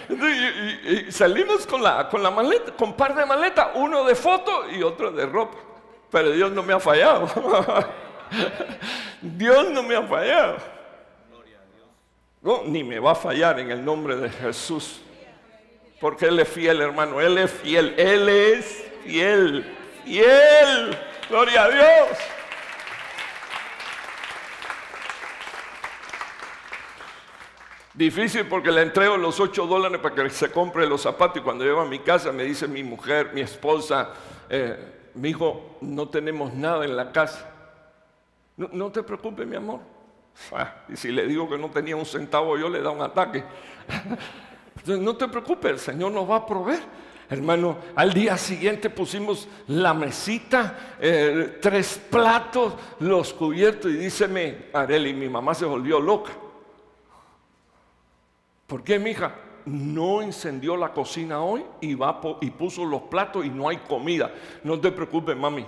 Y, salimos con la, con la maleta, con par de maletas, uno de foto y otro de ropa. Pero Dios no me ha fallado. Dios no me ha fallado. No, ni me va a fallar en el nombre de Jesús. Porque Él es fiel, hermano. Él es fiel. Él es fiel. Fiel. Gloria a Dios. Difícil porque le entrego los ocho dólares para que se compre los zapatos y cuando llego a mi casa me dice mi mujer, mi esposa, eh, mi hijo, no tenemos nada en la casa. No, te preocupes, mi amor. Y si le digo que no tenía un centavo, yo le da un ataque. No te preocupes, el Señor nos va a proveer. Hermano, al día siguiente pusimos la mesita, eh, tres platos, los cubiertos, y díceme, Areli, mi mamá se volvió loca. ¿Por qué, mija? No encendió la cocina hoy y puso los platos y no hay comida. No te preocupes, mami.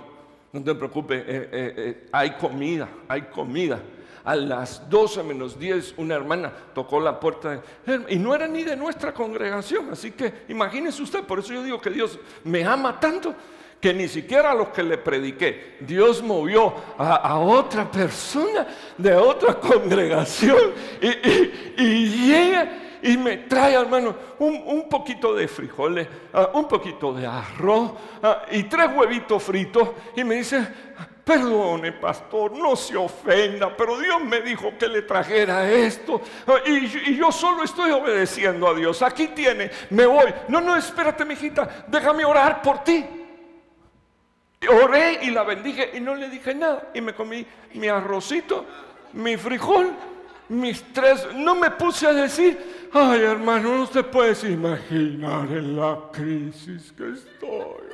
No te preocupes, eh, eh, hay comida, hay comida a las 12 menos 10 una hermana tocó la puerta y no era ni de nuestra congregación. Así que imagínese usted, por eso yo digo que Dios me ama tanto que ni siquiera a los que le prediqué, Dios movió a, otra persona de otra congregación y, llega y me trae, hermano, un, poquito de frijoles, ah, un poquito de arroz ah, y tres huevitos fritos y me dice, Perdone, pastor, no se ofenda, pero Dios me dijo que le trajera esto y, yo solo estoy obedeciendo a Dios. Aquí tiene, me voy. No, no, espérate, mijita, déjame orar por ti. Oré y la bendije y no le dije nada. Y me comí mi arrocito, mi frijol, mis tres. No me puse a decir, ay hermano, no te puedes imaginar en la crisis que estoy.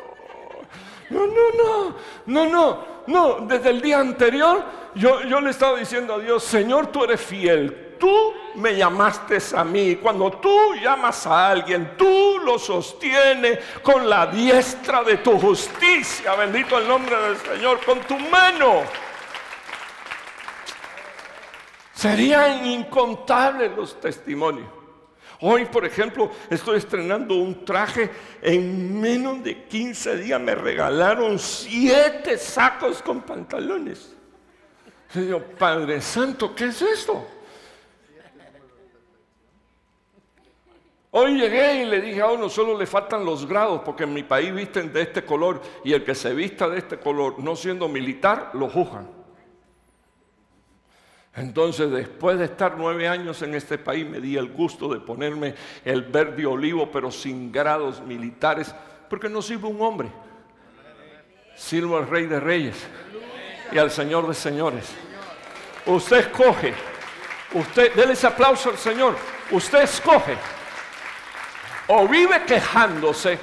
No, no, no, no, no, no. Desde el día anterior yo, yo le estaba diciendo a Dios, Señor, tú eres fiel. Tú me llamaste a mí. Cuando tú llamas a alguien, tú lo sostienes con la diestra de tu justicia. Bendito el nombre del Señor, con tu mano. Serían incontables los testimonios. Hoy, por ejemplo, estoy estrenando un traje. En menos de 15 días me regalaron siete sacos con pantalones. Señor Padre Santo, ¿qué es esto? Hoy llegué y le dije a uno, solo le faltan los grados, porque en mi país visten de este color y el que se vista de este color, no siendo militar, lo juzgan. Entonces, después de estar nueve años en este país, me di el gusto de ponerme el verde olivo, pero sin grados militares, porque no sirvo un hombre. Sirvo al Rey de Reyes y al Señor de Señores. Usted escoge. Usted, déle ese aplauso al Señor. Usted escoge. O vive quejándose.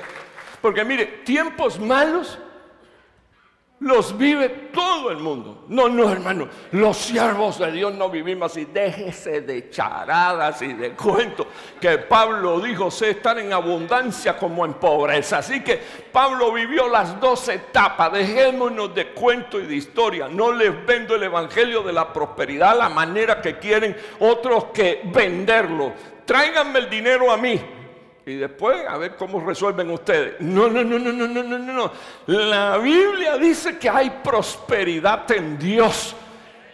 Porque mire, tiempos malos los vive todo el mundo. No, no, hermano, los siervos de Dios no vivimos así. Déjese de charadas y de cuentos. Que Pablo dijo, sé estar en abundancia como en pobreza. Así que Pablo vivió las dos etapas. Dejémonos de cuento y de historia. No les vendo el evangelio de la prosperidad la manera que quieren otros que venderlo. Tráiganme el dinero a mí y después a ver cómo resuelven ustedes. No, no, no, no, no, no, no, no. La Biblia dice que hay prosperidad en Dios.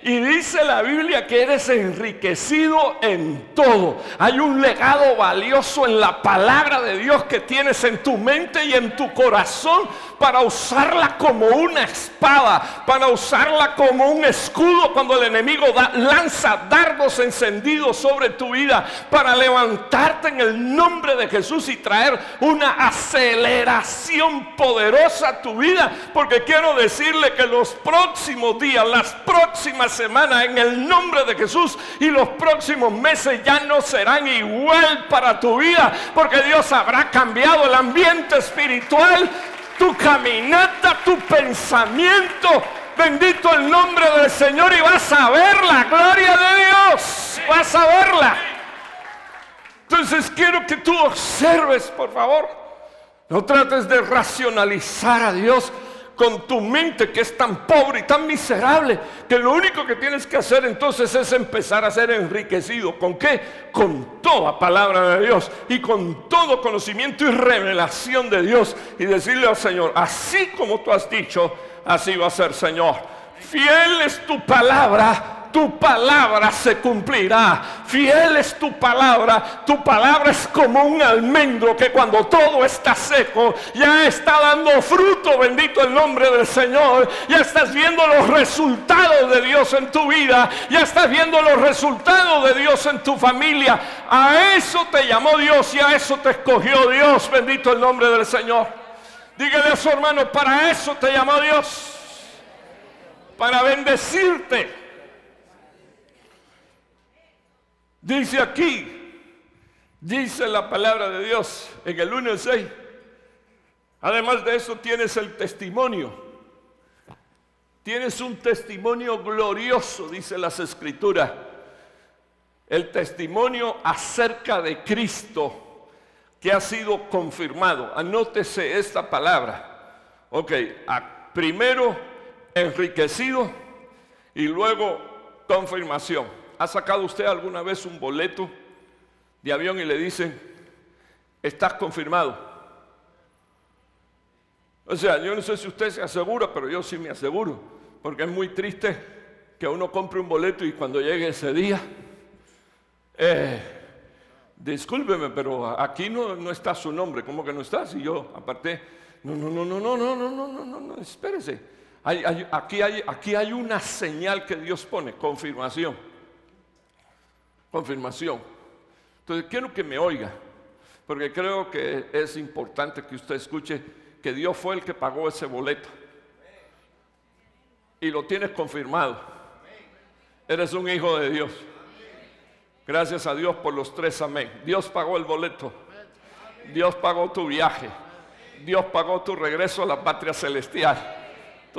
Y dice la Biblia que eres enriquecido en todo. Hay un legado valioso en la palabra de Dios que tienes en tu mente y en tu corazón para usarla como una espada, para usarla como un escudo cuando el enemigo lanza dardos encendidos sobre tu vida, para levantarte en el nombre de Jesús y traer una aceleración poderosa a tu vida. Porque quiero decirle que los próximos días, las próximas semana en el nombre de Jesús y los próximos meses ya no serán igual para tu vida porque Dios habrá cambiado el ambiente espiritual, tu caminata, tu pensamiento. Bendito el nombre del Señor y vas a ver la gloria de Dios. Vas a verla. Entonces quiero que tú observes, por favor. No trates de racionalizar a Dios con tu mente que es tan pobre y tan miserable, que lo único que tienes que hacer entonces es empezar a ser enriquecido. ¿Con qué? Con toda palabra de Dios y con todo conocimiento y revelación de Dios. Y decirle al Señor, así como tú has dicho, así va a ser Señor. Fiel es tu palabra tu palabra se cumplirá. Fiel es tu palabra. Tu palabra es como un almendro que cuando todo está seco ya está dando fruto. Bendito el nombre del Señor. Ya estás viendo los resultados de Dios en tu vida. Ya estás viendo los resultados de Dios en tu familia. A eso te llamó Dios y a eso te escogió Dios. Bendito el nombre del Señor. Dígale a su hermano, para eso te llamó Dios. Para bendecirte. Dice aquí, dice la palabra de Dios en el 1 y 6. Además de eso tienes el testimonio. Tienes un testimonio glorioso, dice las escrituras. El testimonio acerca de Cristo que ha sido confirmado. Anótese esta palabra. Ok, primero enriquecido y luego confirmación. ¿Ha sacado usted alguna vez un boleto de avión y le dicen, estás confirmado? O sea, yo no sé si usted se asegura, pero yo sí me aseguro, porque es muy triste que uno compre un boleto y cuando llegue ese día, eh, discúlpeme, pero aquí no, no está su nombre, ¿cómo que no está? Si yo aparte, no, no, no, no, no, no, no, no, no, no, no, espérese. aquí, hay, aquí hay una señal que Dios pone, confirmación. Confirmación. Entonces quiero que me oiga, porque creo que es importante que usted escuche que Dios fue el que pagó ese boleto. Y lo tienes confirmado. Eres un hijo de Dios. Gracias a Dios por los tres amén. Dios pagó el boleto. Dios pagó tu viaje. Dios pagó tu regreso a la patria celestial.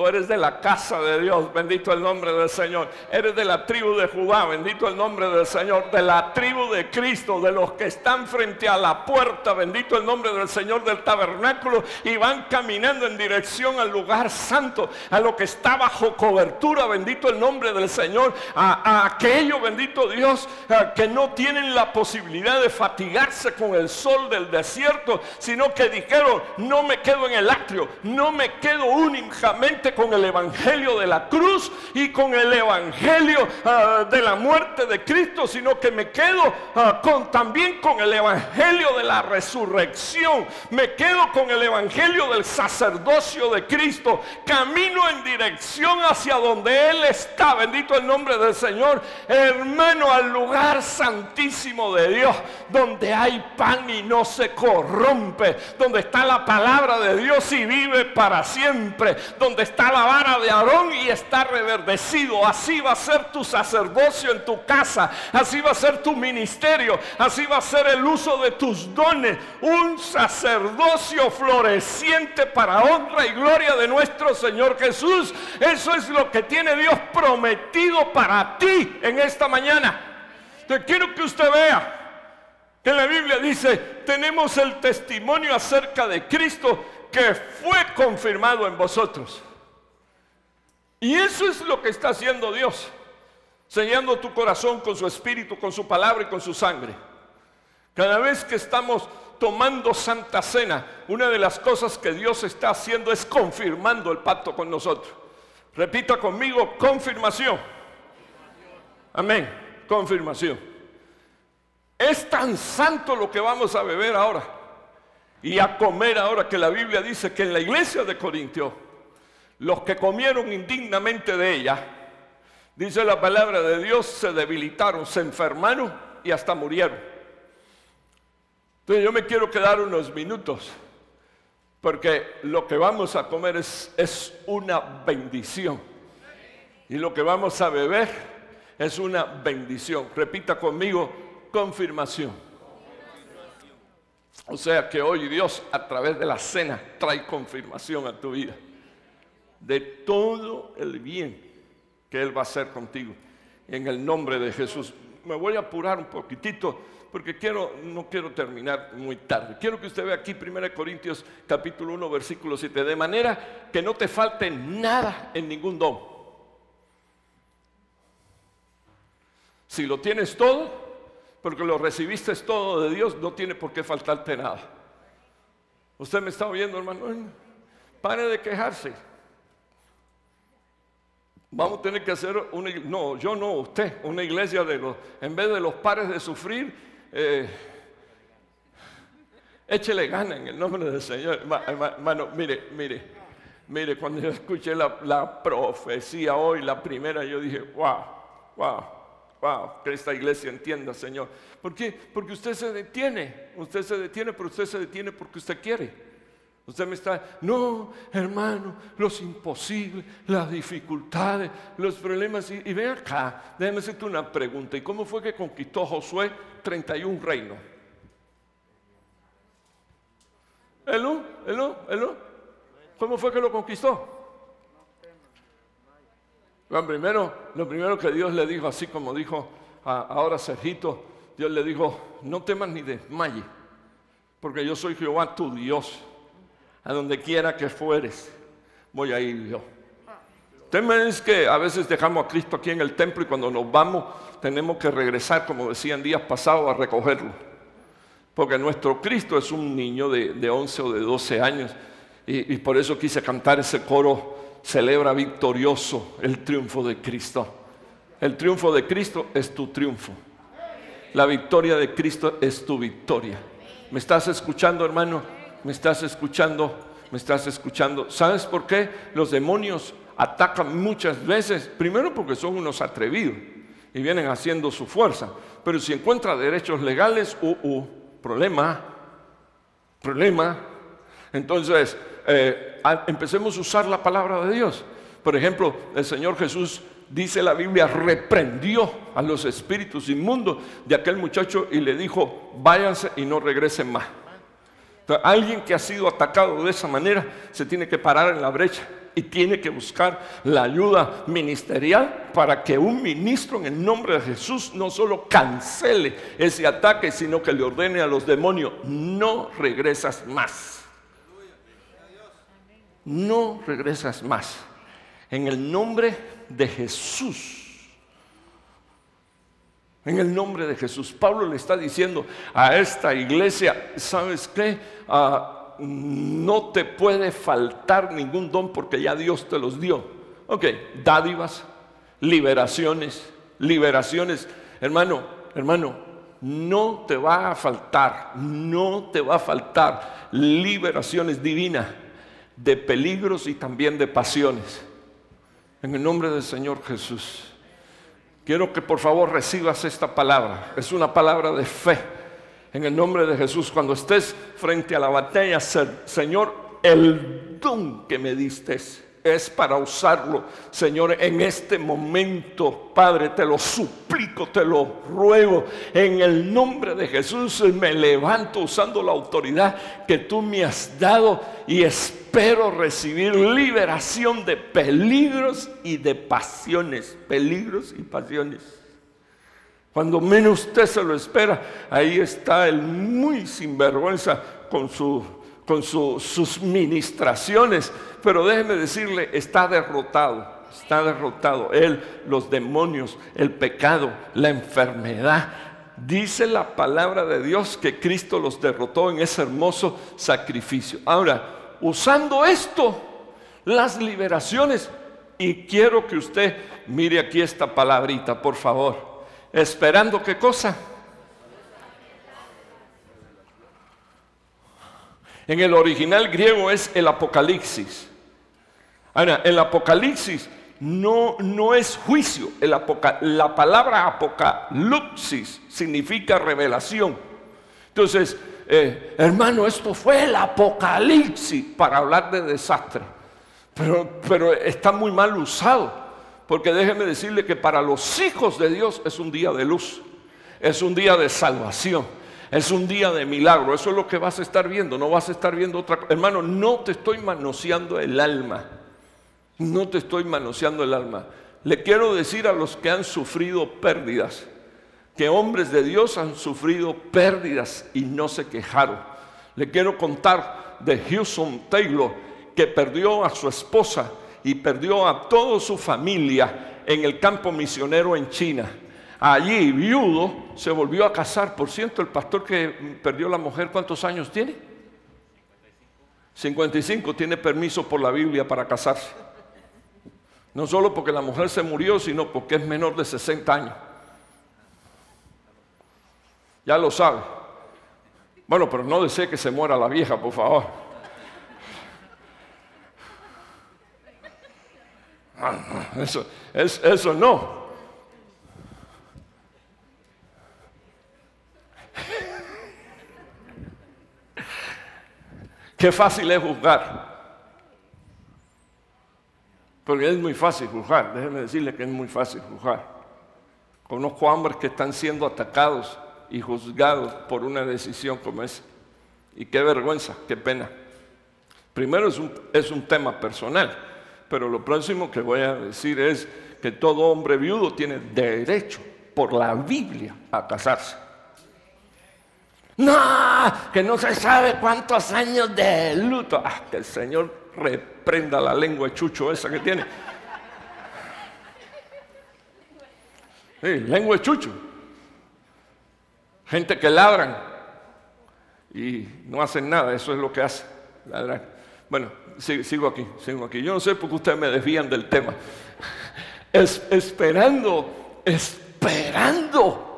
Eres de la casa de Dios, bendito el nombre del Señor. Eres de la tribu de Judá, bendito el nombre del Señor. De la tribu de Cristo, de los que están frente a la puerta, bendito el nombre del Señor del tabernáculo. Y van caminando en dirección al lugar santo, a lo que está bajo cobertura, bendito el nombre del Señor. A, aquello, bendito Dios, que no tienen la posibilidad de fatigarse con el sol del desierto, sino que dijeron, no me quedo en el atrio, no me quedo únicamente con el Evangelio de la cruz y con el Evangelio ah, de la muerte de Cristo, sino que me quedo ah, con, también con el Evangelio de la resurrección. Me quedo con el Evangelio del sacerdocio de Cristo. Camino en dirección hacia donde Él está. Bendito el nombre del Señor. Hermano, al lugar santísimo de Dios, donde hay pan y no se corrompe, donde está la palabra de Dios y vive para siempre, donde está la vara de Aarón y está reverdecido. Así va a ser tu sacerdocio en tu casa. Así va a ser tu ministerio. Así va a ser el uso de tus dones. Un sacerdocio floreciente para honra y gloria de nuestro Señor Jesús. Eso es lo que tiene Dios prometido para ti en esta mañana. Te quiero que usted vea que la Biblia dice, tenemos el testimonio acerca de Cristo que fue confirmado en vosotros. Y eso es lo que está haciendo Dios, sellando tu corazón con su espíritu, con su palabra y con su sangre. Cada vez que estamos tomando Santa Cena, una de las cosas que Dios está haciendo es confirmando el pacto con nosotros. Repita conmigo, confirmación. Amén, confirmación. Es tan santo lo que vamos a beber ahora y a comer ahora que la Biblia dice que en la iglesia de Corintios los que comieron indignamente de ella, dice la palabra de Dios, se debilitaron, se enfermaron y hasta murieron. Entonces yo me quiero quedar unos minutos, porque lo que vamos a comer es, es una bendición. Y lo que vamos a beber es una bendición. Repita conmigo, confirmación. O sea que hoy Dios a través de la cena trae confirmación a tu vida de todo el bien que Él va a hacer contigo. En el nombre de Jesús. Me voy a apurar un poquitito porque quiero, no quiero terminar muy tarde. Quiero que usted vea aquí 1 Corintios capítulo 1 versículo 7. De manera que no te falte nada en ningún don. Si lo tienes todo, porque lo recibiste todo de Dios, no tiene por qué faltarte nada. ¿Usted me está oyendo, hermano? Pare de quejarse. Vamos a tener que hacer una no, yo no, usted, una iglesia de los, en vez de los pares de sufrir, eh, échele gana en el nombre del Señor. Hermano, mire, mire, mire, cuando yo escuché la, profecía hoy, la primera, yo dije, wow, wow, wow, que esta iglesia entienda, Señor. ¿Por qué? Porque usted se detiene, usted se detiene, pero usted se detiene porque usted quiere. Usted me está, no, hermano, los imposibles, las dificultades, los problemas. Y, ven acá, déjeme hacerte una pregunta. ¿Y cómo fue que conquistó Josué 31 reinos? ¿Elú? ¿Elú? ¿Elú? ¿Cómo fue que lo conquistó? Lo primero, lo primero que Dios le dijo, así como dijo ahora Sergito, Dios le dijo, no temas ni desmayes, porque yo soy Jehová tu Dios. A donde quiera que fueres, voy a ir yo. Temes que a veces dejamos a Cristo aquí en el templo y cuando nos vamos tenemos que regresar, como decían días pasados, a recogerlo. Porque nuestro Cristo es un niño de, 11 o de 12 años y por eso quise cantar ese coro celebra victorioso el triunfo de Cristo. El triunfo de Cristo es tu triunfo. La victoria de Cristo es tu victoria. ¿Me estás escuchando, hermano? ¿Me estás escuchando? ¿Me estás escuchando? ¿Sabes por qué los demonios atacan muchas veces? Primero porque son unos atrevidos y vienen haciendo su fuerza. Pero si encuentra derechos legales, uh, uh, problema, problema. Entonces, eh, empecemos a usar la palabra de Dios. Por ejemplo, el Señor Jesús dice la Biblia, reprendió a los espíritus inmundos de aquel muchacho y le dijo, váyanse y no regresen más. Alguien que ha sido atacado de esa manera se tiene que parar en la brecha y tiene que buscar la ayuda ministerial para que un ministro en el nombre de Jesús no solo cancele ese ataque, sino que le ordene a los demonios, no regresas más no regresas más. En el nombre de Jesús. En el nombre de Jesús. Pablo le está diciendo a esta iglesia, ¿sabes qué? Ah, no te puede faltar ningún don porque ya Dios te los dio. Ok, dádivas, liberaciones, liberaciones. Hermano, hermano, no te va a faltar, no te va a faltar liberaciones divinas de peligros y también de pasiones. En el nombre del Señor Jesús. Quiero que por favor recibas esta palabra. Es una palabra de fe. En el nombre de Jesús, cuando estés frente a la batalla, Señor, el don que me diste es para usarlo, Señor, en este momento, Padre, te lo suplico, te lo ruego, en el nombre de Jesús me levanto usando la autoridad que tú me has dado y espero recibir liberación de peligros y de pasiones, peligros y pasiones. Cuando menos usted se lo espera, ahí está el muy sinvergüenza con su con sus ministraciones, pero déjeme decirle, está derrotado, está derrotado. Él, los demonios, el pecado, la enfermedad. Dice la palabra de Dios que Cristo los derrotó en ese hermoso sacrificio. Ahora, usando esto, las liberaciones, y quiero que usted mire aquí esta palabrita, por favor. Esperando qué cosa? En el original griego es el Apocalipsis. Ahora, el Apocalipsis no, no es juicio. la palabra apocalipsis significa revelación. Entonces, eh, hermano, esto fue el apocalipsis para hablar de desastre. Pero, pero está muy mal usado. Porque déjeme decirle que para los hijos de Dios es un día de luz. Es un día de salvación es un día de milagro. Eso es lo que vas a estar viendo. No vas a estar viendo otra cosa. Hermano, no te estoy manoseando el alma. No te estoy manoseando el alma. Le quiero decir a los que han sufrido pérdidas, que hombres de Dios han sufrido pérdidas y no se quejaron. Le quiero contar de Houston Taylor, que perdió a su esposa y perdió a toda su familia en el campo misionero en China allí viudo, se volvió a casar. Por cierto, el pastor que perdió la mujer, ¿cuántos años tiene? 55. tiene permiso por la Biblia para casarse. No solo porque la mujer se murió, sino porque es menor de 60 años. Ya lo sabe. Bueno, pero no desee que se muera la vieja, por favor. Eso, eso no. Qué fácil es juzgar. Porque es muy fácil juzgar, déjeme decirle que es muy fácil juzgar. Conozco hombres que están siendo atacados y juzgados por una decisión como esa. Y qué vergüenza, qué pena. Primero es un, es un tema personal, pero lo próximo que voy a decir es que todo hombre viudo tiene derecho por la Biblia a casarse. No, que no se sabe cuántos años de luto. Ah, que el Señor reprenda la lengua chucho esa que tiene. Sí, lengua de chucho. Gente que ladran y no hacen nada, eso es lo que hace. Bueno, sigo aquí, sigo aquí. Yo no sé por qué ustedes me desvían del tema. Es, esperando, esperando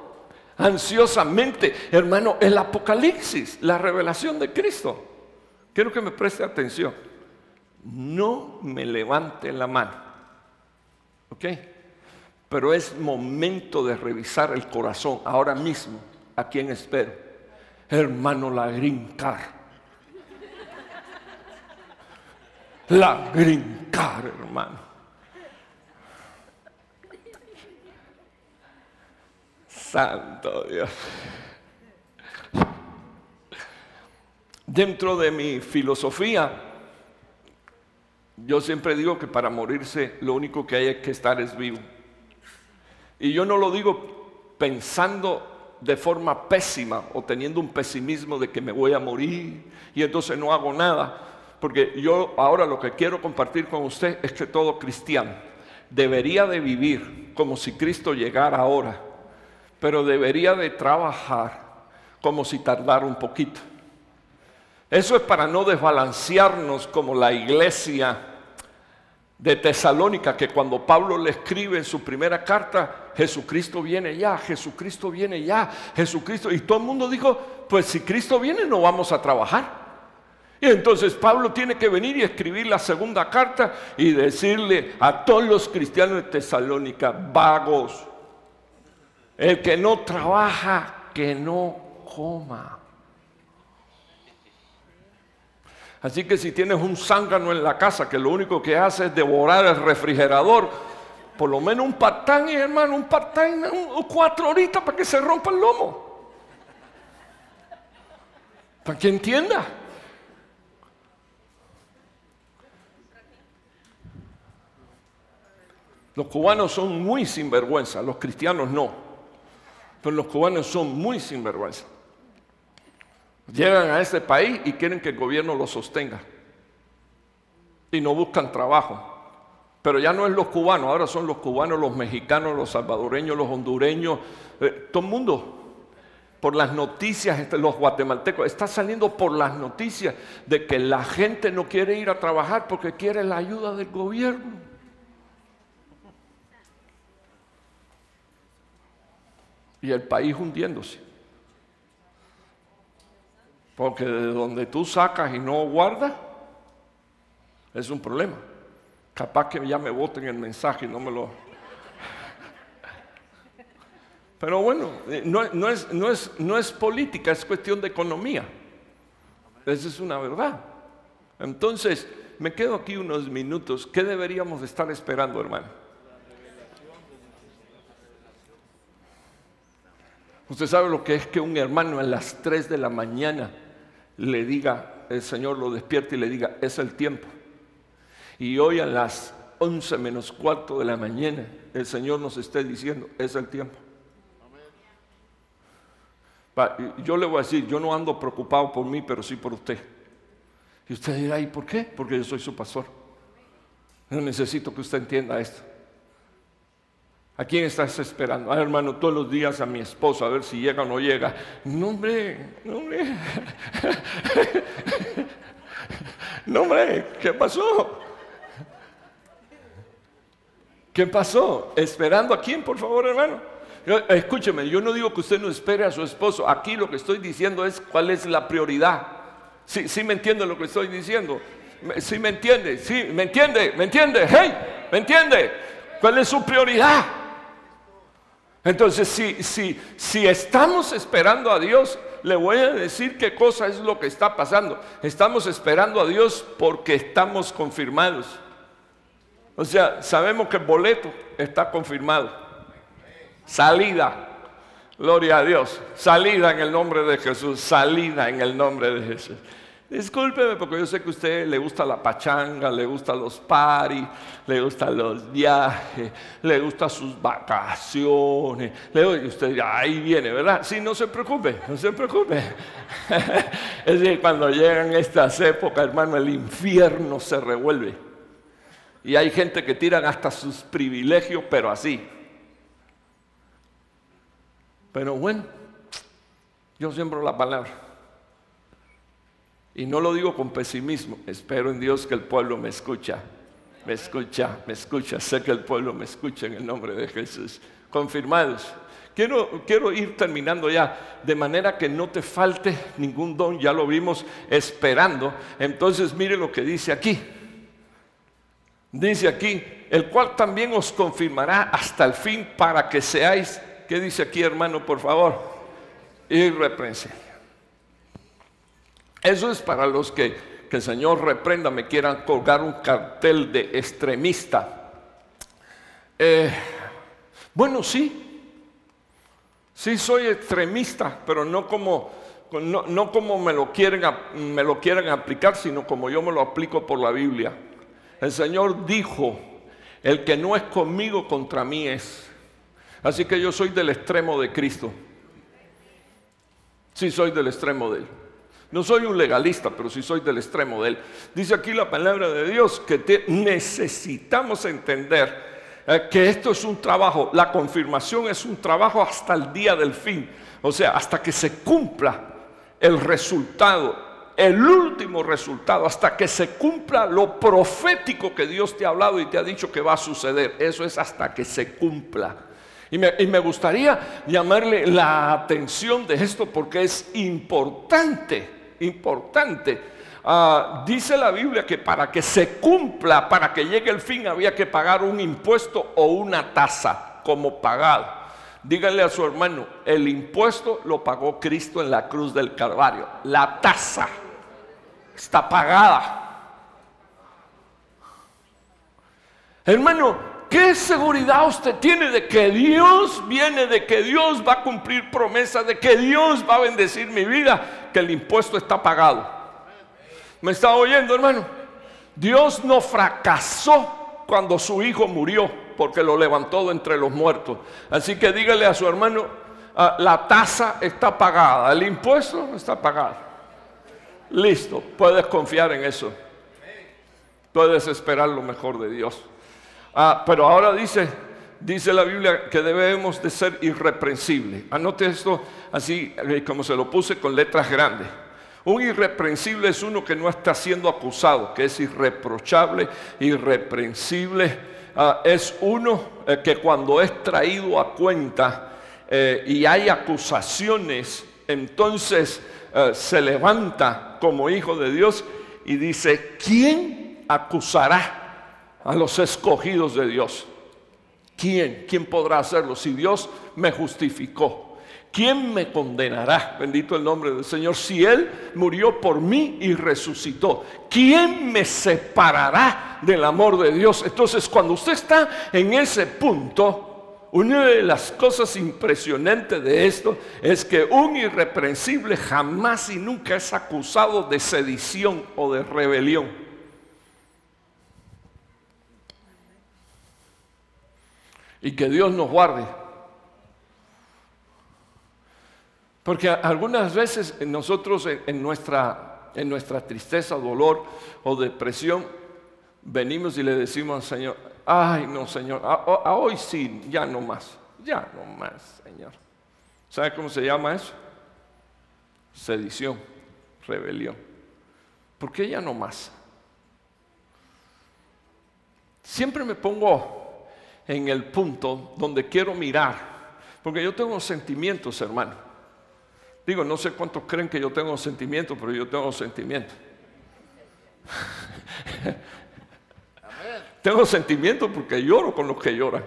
ansiosamente, hermano, el Apocalipsis, la revelación de Cristo. Quiero que me preste atención. No me levante la mano. ¿Ok? Pero es momento de revisar el corazón ahora mismo. ¿A quién espero? Hermano, la green La hermano. Santo Dios. Dentro de mi filosofía, yo siempre digo que para morirse lo único que hay que estar es vivo. Y yo no lo digo pensando de forma pésima o teniendo un pesimismo de que me voy a morir y entonces no hago nada. Porque yo ahora lo que quiero compartir con usted es que todo cristiano debería de vivir como si Cristo llegara ahora pero debería de trabajar como si tardara un poquito. Eso es para no desbalancearnos como la iglesia de Tesalónica, que cuando Pablo le escribe en su primera carta, Jesucristo viene ya, Jesucristo viene ya, Jesucristo, y todo el mundo dijo, pues si Cristo viene no vamos a trabajar. Y entonces Pablo tiene que venir y escribir la segunda carta y decirle a todos los cristianos de Tesalónica, vagos, el que no trabaja, que no coma. Así que si tienes un zángano en la casa que lo único que hace es devorar el refrigerador, por lo menos un part-time, hermano, un part-time, cuatro horitas para que se rompa el lomo. Para que entienda. Los cubanos son muy sinvergüenza, los cristianos no. Pero los cubanos son muy sinvergüenza. Llegan a este país y quieren que el gobierno los sostenga. Y no buscan trabajo. Pero ya no es los cubanos, ahora son los cubanos, los mexicanos, los salvadoreños, los hondureños, eh, todo el mundo. Por las noticias, este, los guatemaltecos, está saliendo por las noticias de que la gente no quiere ir a trabajar porque quiere la ayuda del gobierno. Y el país hundiéndose. Porque de donde tú sacas y no guardas, es un problema. Capaz que ya me voten el mensaje y no me lo... Pero bueno, eh, no, es, no, es, no es política, es cuestión de economía. Esa es una verdad. Entonces, me quedo aquí unos minutos. ¿Qué deberíamos estar esperando, hermano? Usted sabe lo que es que un hermano a las 3 de la mañana le diga, el Señor lo despierte y le diga, es el tiempo. Y hoy a las 11 menos cuarto de la mañana el Señor nos esté diciendo, es el tiempo. Yo le voy a decir, yo no ando preocupado por mí, pero sí por usted. Y usted dirá, ¿y por qué? Porque yo soy su pastor. Yo necesito que usted entienda esto. ¿A quién estás esperando? Ah, hermano, todos los días a mi esposa, a ver si llega o no llega. No, hombre, no, hombre. no, hombre, ¿qué pasó? ¿Qué pasó? ¿Esperando a quién, por favor, hermano? Escúcheme, yo no digo que usted no espere a su esposo. Aquí lo que estoy diciendo es cuál es la prioridad. Sí, sí me entiende lo que estoy diciendo. Sí me entiende, sí, me entiende, me entiende. Hey, me entiende. ¿Cuál es su prioridad? Entonces, si, si, si estamos esperando a Dios, le voy a decir qué cosa es lo que está pasando. Estamos esperando a Dios porque estamos confirmados. O sea, sabemos que el boleto está confirmado. Salida. Gloria a Dios. Salida en el nombre de Jesús. Salida en el nombre de Jesús. Discúlpeme porque yo sé que a usted le gusta la pachanga, le gustan los paris, le gustan los viajes, le gustan sus vacaciones. Le y usted ahí viene, ¿verdad? Sí, no se preocupe, no se preocupe. es decir, cuando llegan estas épocas, hermano, el infierno se revuelve. Y hay gente que tiran hasta sus privilegios, pero así. Pero bueno, yo siembro la palabra. Y no lo digo con pesimismo, espero en Dios que el pueblo me escucha, me escucha, me escucha, sé que el pueblo me escucha en el nombre de Jesús. Confirmados. Quiero, quiero ir terminando ya, de manera que no te falte ningún don, ya lo vimos esperando. Entonces mire lo que dice aquí. Dice aquí, el cual también os confirmará hasta el fin para que seáis, ¿qué dice aquí hermano, por favor? Irreprensible. Eso es para los que, el Señor reprenda, me quieran colgar un cartel de extremista. Eh, bueno, sí, sí soy extremista, pero no como, no, como me, lo quieren, me lo quieren aplicar, sino como yo me lo aplico por la Biblia. El Señor dijo, el que no es conmigo contra mí es. Así que yo soy del extremo de Cristo. Sí, soy del extremo de Él. No soy un legalista, pero sí soy del extremo de él. Dice aquí la palabra de Dios que necesitamos entender eh, que esto es un trabajo, la confirmación es un trabajo hasta el día del fin, o sea, hasta que se cumpla el resultado, el último resultado, hasta que se cumpla lo profético que Dios te ha hablado y te ha dicho que va a suceder. Eso es hasta que se cumpla. Y me, gustaría llamarle la atención de esto porque es importante importante. Ah, dice la Biblia que para que se cumpla, para que llegue el fin, había que pagar un impuesto o una tasa como pagado. Díganle a su hermano, el impuesto lo pagó Cristo en la cruz del Calvario. La tasa está pagada. Hermano, ¿qué seguridad usted tiene de que Dios viene, de que Dios va a cumplir promesas, de que Dios va a bendecir mi vida? que el impuesto está pagado. ¿Me está oyendo, hermano? Dios no fracasó cuando su hijo murió, porque lo levantó de entre los muertos. Así que dígale a su hermano, ah, la tasa está pagada, el impuesto está pagado. Listo, puedes confiar en eso. Puedes esperar lo mejor de Dios. Ah, pero ahora dice, dice la Biblia que debemos de ser irreprensibles. Anote esto así eh, como se lo puse con letras grandes. Un irreprensible es uno que no está siendo acusado, que es irreprochable, irreprensible. Ah, es uno eh, que cuando es traído a cuenta eh, y hay acusaciones, entonces se levanta como hijo de Dios y dice, ¿quién acusará a los escogidos de Dios? ¿Quién? ¿Quién podrá hacerlo si Dios me justificó? ¿Quién me condenará? Bendito el nombre del Señor. Si Él murió por mí y resucitó, ¿quién me separará del amor de Dios? Entonces, cuando usted está en ese punto, una de las cosas impresionantes de esto es que un irreprensible jamás y nunca es acusado de sedición o de rebelión. Y que Dios nos guarde. Porque algunas veces nosotros en nuestra, en nuestra tristeza, dolor o depresión, venimos y le decimos al Señor, ay no Señor, a, hoy sí, ya no más, ya no más Señor. ¿Sabe cómo se llama eso? Sedición, rebelión. ¿Por qué ya no más? Siempre me pongo en el punto donde quiero mirar, porque yo tengo sentimientos, hermano. Digo, no sé cuántos creen que yo tengo sentimientos, pero yo tengo sentimientos. tengo sentimientos porque lloro con los que lloran.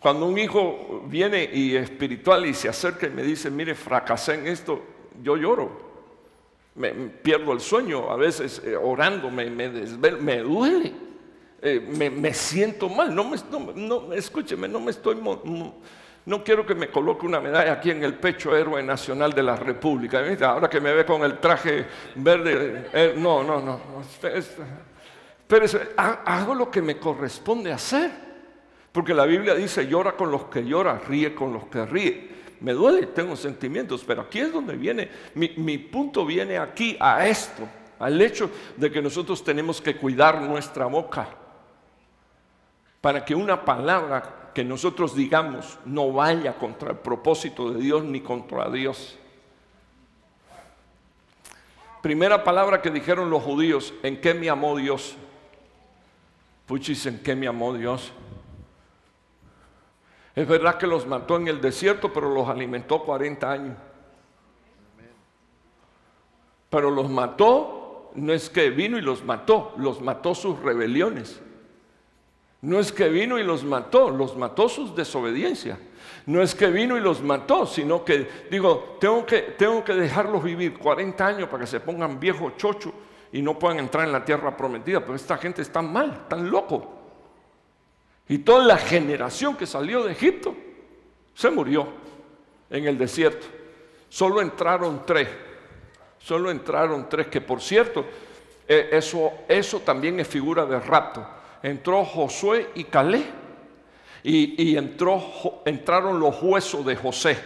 Cuando un hijo viene y espiritual y se acerca y me dice, mire, fracasé en esto, yo lloro. Me, pierdo el sueño, a veces eh, orando me, me, me duele, eh, me, siento mal. No me, no, escúcheme, no me estoy no quiero que me coloque una medalla aquí en el pecho héroe nacional de la República. Ahora que me ve con el traje verde, eh, no, no, no. Pero hago lo que me corresponde hacer. Porque la Biblia dice, llora con los que llora, ríe con los que ríe. Me duele, tengo sentimientos, pero aquí es donde viene, mi punto viene aquí a esto, al hecho de que nosotros tenemos que cuidar nuestra boca para que una palabra que nosotros digamos no vaya contra el propósito de Dios ni contra Dios. Primera palabra que dijeron los judíos, ¿en qué me amó Dios? Puchis, ¿en qué me amó Dios? Es verdad que los mató en el desierto, pero los alimentó 40 años. Pero los mató, no es que vino y los mató, los mató sus rebeliones. No es que vino y los mató, los mató sus desobediencias. No es que vino y los mató, sino que digo, tengo que, tengo que dejarlos vivir 40 años para que se pongan viejos chocho y no puedan entrar en la tierra prometida. Pero esta gente está mal, están loco. Y toda la generación que salió de Egipto se murió en el desierto. Solo entraron tres. Solo entraron tres, que por cierto, eh, eso, eso también es figura de rapto entró Josué y Calé. Y, entraron los huesos de José.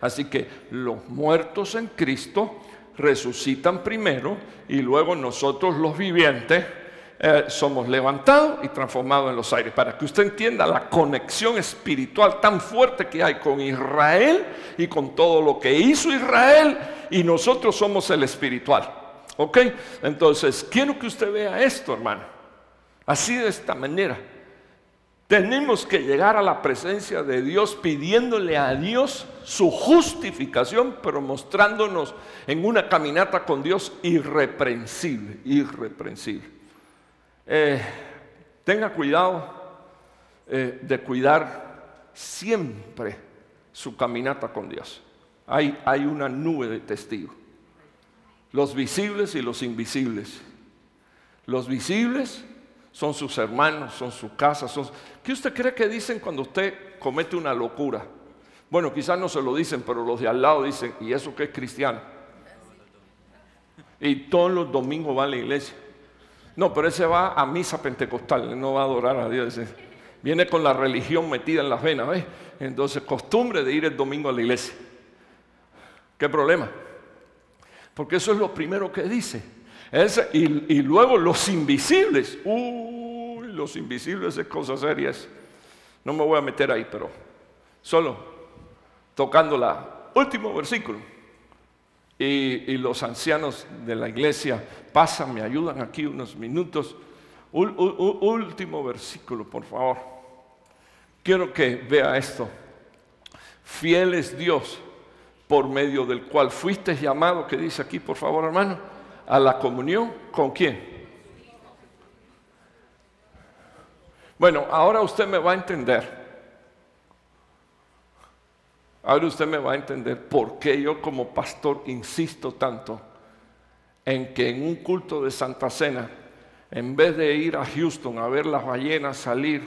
Así que los muertos en Cristo resucitan primero y luego nosotros los vivientes eh, somos levantados y transformados en los aires. Para que usted entienda la conexión espiritual tan fuerte que hay con Israel y con todo lo que hizo Israel y nosotros somos el espiritual. ¿Ok? Entonces, quiero que usted vea esto, hermano. Así de esta manera. Tenemos que llegar a la presencia de Dios pidiéndole a Dios su justificación, pero mostrándonos en una caminata con Dios irreprensible, irreprensible. Eh, tenga cuidado eh, de cuidar siempre su caminata con Dios. Hay, hay una nube de testigos, los visibles y los invisibles. Los visibles son sus hermanos, son su casa. Son... ¿Qué usted cree que dicen cuando usted comete una locura? Bueno, quizás no se lo dicen, pero los de al lado dicen, ¿y eso qué es cristiano? Y todos los domingos va a la iglesia. No, pero ese va a misa pentecostal, no va a adorar a Dios. Viene con la religión metida en las venas, ¿ves? Entonces, costumbre de ir el domingo a la iglesia. ¿Qué problema? Porque eso es lo primero que dice y, luego los invisibles. Uy, los invisibles es cosa seria. No me voy a meter ahí, pero solo tocando la último versículo. Y, los ancianos de la iglesia pasan, me ayudan aquí unos minutos. último versículo, por favor. Quiero que vea esto. Fiel es Dios por medio del cual fuiste llamado, que dice aquí, por favor, hermano a la comunión con quién? Bueno, ahora usted me va a entender. Ahora usted me va a entender por qué yo como pastor insisto tanto en que en un culto de Santa Cena, en vez de ir a Houston a ver las ballenas salir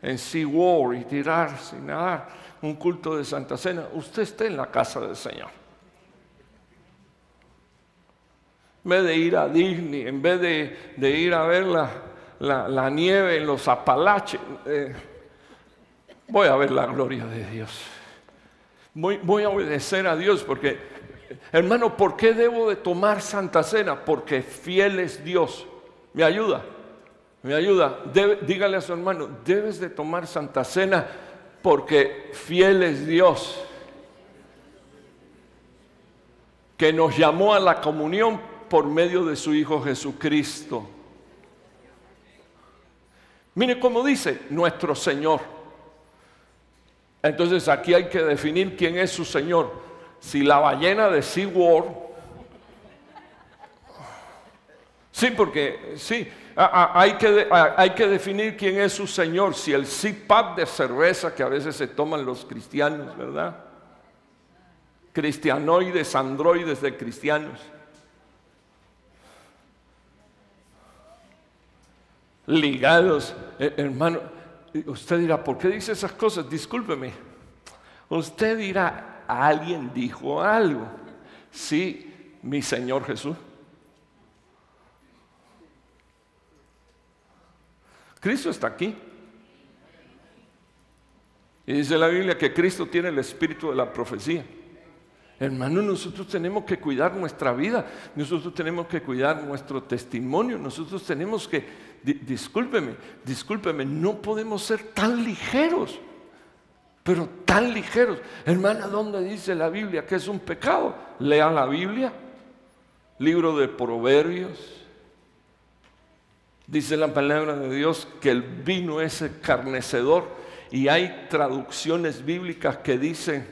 en Sea War y tirarse y nadar, un culto de Santa Cena, usted esté en la casa del Señor. En vez de ir a Disney, en vez de, ir a ver la, nieve en los Apalaches, eh, voy a ver la gloria de Dios. Voy, voy, a obedecer a Dios porque, hermano, ¿por qué debo de tomar Santa Cena? Porque fiel es Dios. ¿Me ayuda? ¿Me ayuda? dígale a su hermano, debes de tomar Santa Cena porque fiel es Dios. Que nos llamó a la comunión por medio de su Hijo Jesucristo. Mire cómo dice nuestro Señor. Entonces aquí hay que definir quién es su Señor. Si la ballena de SeaWorld Sí, porque sí, hay que, hay que definir quién es su Señor. Si el CIPAP de cerveza que a veces se toman los cristianos, ¿verdad? Cristianoides, androides de cristianos. Ligados, eh, hermano. Usted dirá, ¿por qué dice esas cosas? Discúlpeme. Usted dirá, alguien dijo algo. Sí, mi Señor Jesús. Cristo está aquí. Y dice la Biblia que Cristo tiene el espíritu de la profecía. Hermano, nosotros tenemos que cuidar nuestra vida, nosotros tenemos que cuidar nuestro testimonio, nosotros tenemos que, discúlpeme, discúlpeme, no podemos ser tan ligeros, pero tan ligeros. Hermana, ¿dónde dice la Biblia que es un pecado? Lea la Biblia, libro de Proverbios. Dice la palabra de Dios que el vino es escarnecedor y hay traducciones bíblicas que dicen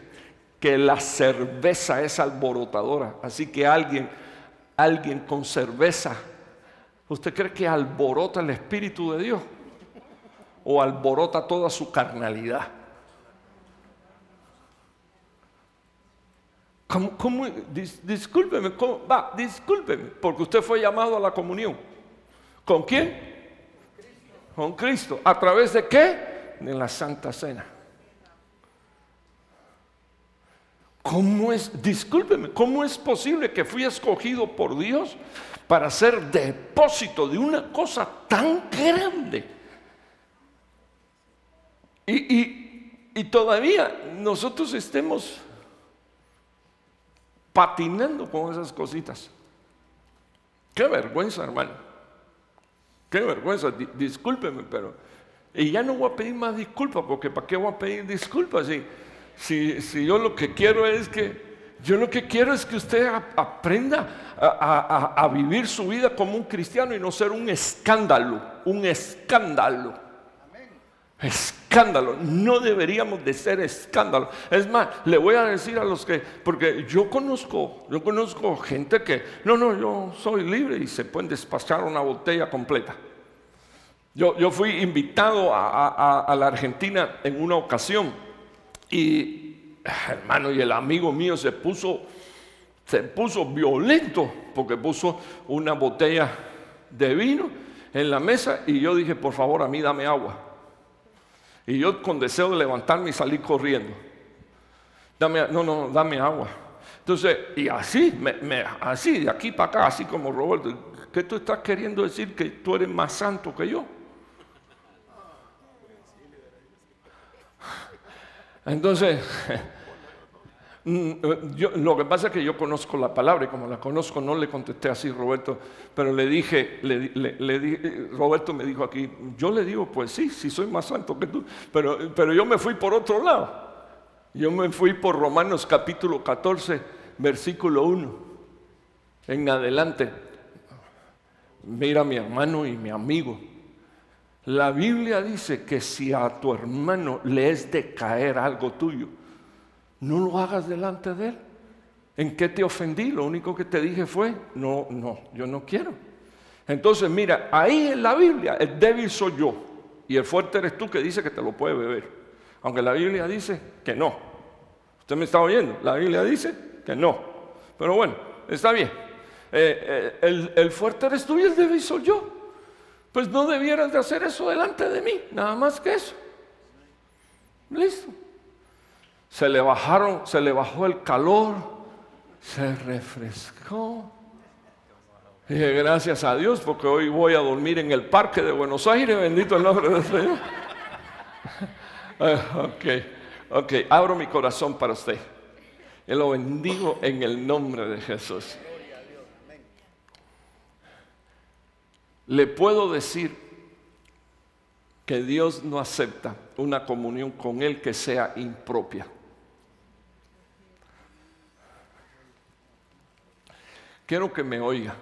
que la cerveza es alborotadora. Así que alguien, alguien con cerveza, ¿usted cree que alborota el Espíritu de Dios? ¿O alborota toda su carnalidad? ¿Cómo, discúlpeme, va, discúlpeme, porque usted fue llamado a la comunión. ¿Con quién? Con Cristo. ¿A través de qué? De la Santa Cena. ¿Cómo es, discúlpeme, cómo es posible que fui escogido por Dios para ser depósito de una cosa tan grande? Y, todavía nosotros estemos patinando con esas cositas. Qué vergüenza, hermano. Qué vergüenza. discúlpeme, pero... Y ya no voy a pedir más disculpas, porque ¿para qué voy a pedir disculpas? Si, si, yo lo que quiero es que, yo lo que quiero es que usted aprenda a, vivir su vida como un cristiano y no ser un escándalo, un escándalo. Escándalo, no deberíamos de ser escándalo. Es más, le voy a decir a los que, porque yo conozco, yo conozco gente que, no, no, yo soy libre y se pueden despachar una botella completa. Yo, yo fui invitado a la Argentina en una ocasión y, hermano, y el amigo mío se puso, se puso violento porque puso una botella de vino en la mesa y yo dije, por favor, a mí dame agua. Y yo con deseo de levantarme y salir corriendo. Dame, no, no, dame agua. Entonces, y así, así, de aquí para acá, así como Roberto, ¿qué tú estás queriendo decir que tú eres más santo que yo? Entonces, mm, lo que pasa es que yo conozco la palabra y como la conozco no le contesté así, Roberto, pero le dije, le, Roberto me dijo aquí, yo le digo, pues sí, sí soy más santo que tú, pero, pero yo me fui por otro lado. Yo me fui por Romanos capítulo 14, versículo 1, en adelante. Mira mi hermano y mi amigo, la Biblia dice que si a tu hermano le es de caer algo tuyo, no lo hagas delante de él. ¿En qué te ofendí? Lo único que te dije fue, no, no, yo no quiero. Entonces, mira, ahí en la Biblia el débil soy yo y el fuerte eres tú que dice que te lo puede beber. Aunque la Biblia dice que no. ¿Usted me está oyendo? La Biblia dice que no. Pero bueno, está bien. Eh, eh, el, el fuerte eres tú y el débil soy yo pues no debieras de hacer eso delante de mí, nada más que eso. Listo. Se le bajaron, se le bajó el calor, se refrescó. Dije, gracias a Dios, porque hoy voy a dormir en el parque de Buenos Aires, bendito el nombre del Señor. Ah, ok, ok, abro mi corazón para usted. Y lo bendigo en el nombre de Jesús. le puedo decir que Dios no acepta una comunión con Él que sea impropia. Quiero que me oiga.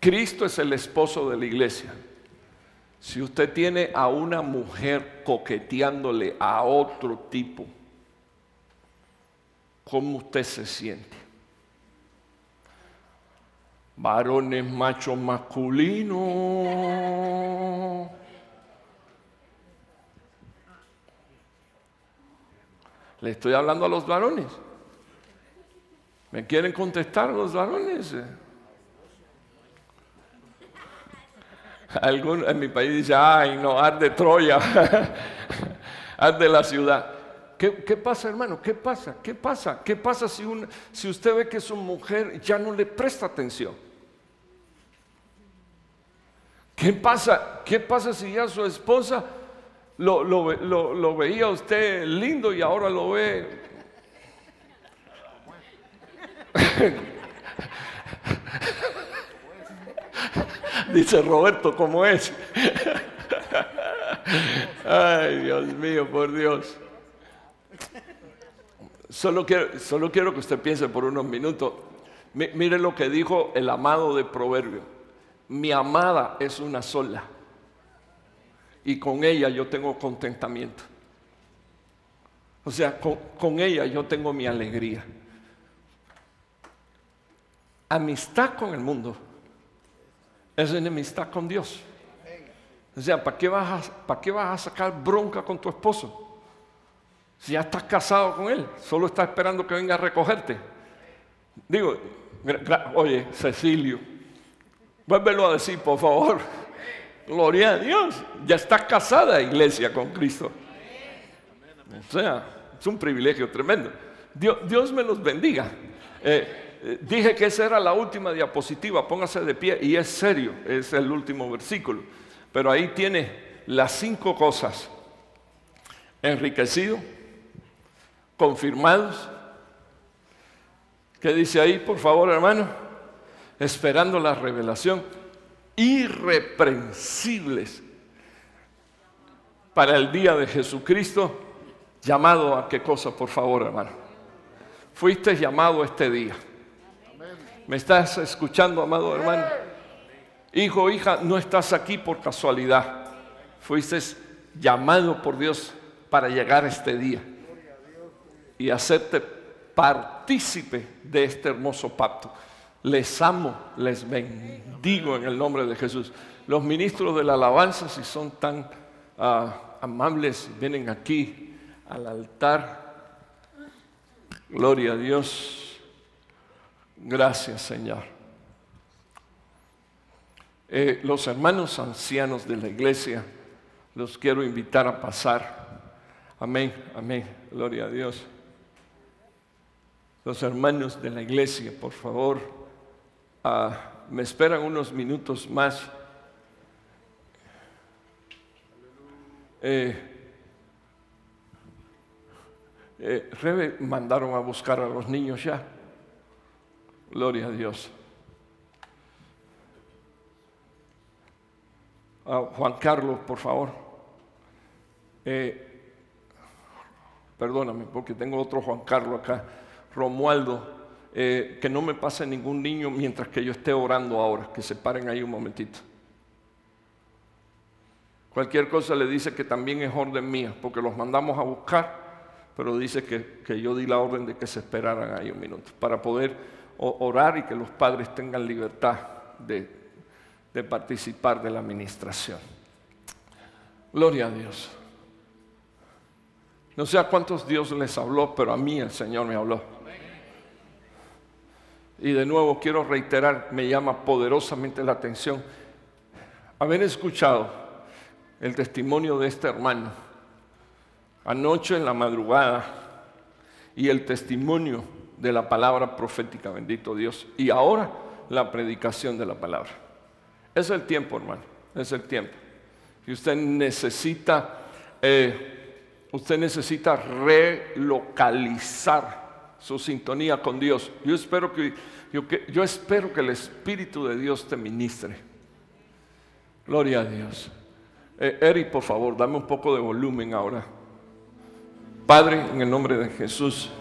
Cristo es el esposo de la iglesia. Si usted tiene a una mujer coqueteándole a otro tipo, ¿cómo usted se siente? Varones machos masculinos. Le estoy hablando a los varones. ¿Me quieren contestar los varones? Algún, en mi país dice, ay, no, arde Troya, arde la ciudad. ¿Qué, pasa, hermano? ¿Qué pasa? ¿Qué pasa? ¿Qué pasa si, si usted ve que su mujer ya no le presta atención? ¿Qué pasa? ¿Qué pasa si ya su esposa lo, lo, veía usted lindo y ahora lo ve Dice Roberto, ¿cómo es? Ay, Dios mío, por Dios. Solo quiero, solo quiero que usted piense por unos minutos. mire lo que dijo el amado de Proverbio. Mi amada es una sola. Y con ella yo tengo contentamiento. O sea, con ella yo tengo mi alegría. Amistad con el mundo es enemistad con Dios. O sea, ¿para qué, vas a, ¿para qué vas a sacar bronca con tu esposo? Si ya estás casado con él, solo estás esperando que venga a recogerte. Digo, oye, Cecilio, vuélvelo a decir, por favor. Gloria a Dios. Ya estás casada, iglesia, con Cristo. O sea, es un privilegio tremendo. Dios, me los bendiga. Eh, dije que esa era la última diapositiva, póngase de pie y es serio, es el último versículo. Pero ahí tiene las cinco cosas. Enriquecido, confirmados. ¿Qué dice ahí, por favor, hermano? Esperando la revelación. Irreprensibles para el día de Jesucristo. Llamado a qué cosa, por favor, hermano. Fuiste llamado este día. ¿Me estás escuchando, amado hermano? Hijo, hija, no estás aquí por casualidad. Fuiste llamado por Dios para llegar a este día y hacerte partícipe de este hermoso pacto. Les amo, les bendigo en el nombre de Jesús. Los ministros de la alabanza, si son tan ah, amables, vienen aquí al altar. Gloria a Dios. Gracias, Señor. Eh, los hermanos ancianos de la iglesia, los quiero invitar a pasar. Amén, amén, gloria a Dios. Los hermanos de la iglesia, por favor, ah, me esperan unos minutos más. Eh, eh, Rebe mandaron a buscar a los niños ya. Gloria a Dios. Juan Carlos, por favor. Eh, perdóname, porque tengo otro Juan Carlos acá. Romualdo, eh, que no me pase ningún niño mientras que yo esté orando ahora, que se paren ahí un momentito. Cualquier cosa le dice que también es orden mía, porque los mandamos a buscar, pero dice que, que yo di la orden de que se esperaran ahí un minuto, para poder orar y que los padres tengan libertad de, participar de la administración. Gloria a Dios. No sé a cuántos Dios les habló, pero a mí el Señor me habló. Y de nuevo quiero reiterar, me llama poderosamente la atención haber escuchado el testimonio de este hermano anoche en la madrugada y el testimonio de la palabra profética, bendito Dios. Y ahora la predicación de la palabra. Es el tiempo, hermano, es el tiempo. Y usted necesita, eh, usted necesita relocalizar su sintonía con Dios. Yo espero que, yo, espero que el Espíritu de Dios te ministre. Gloria a Dios. Eh, por favor, dame un poco de volumen ahora. Padre, en el nombre de Jesús.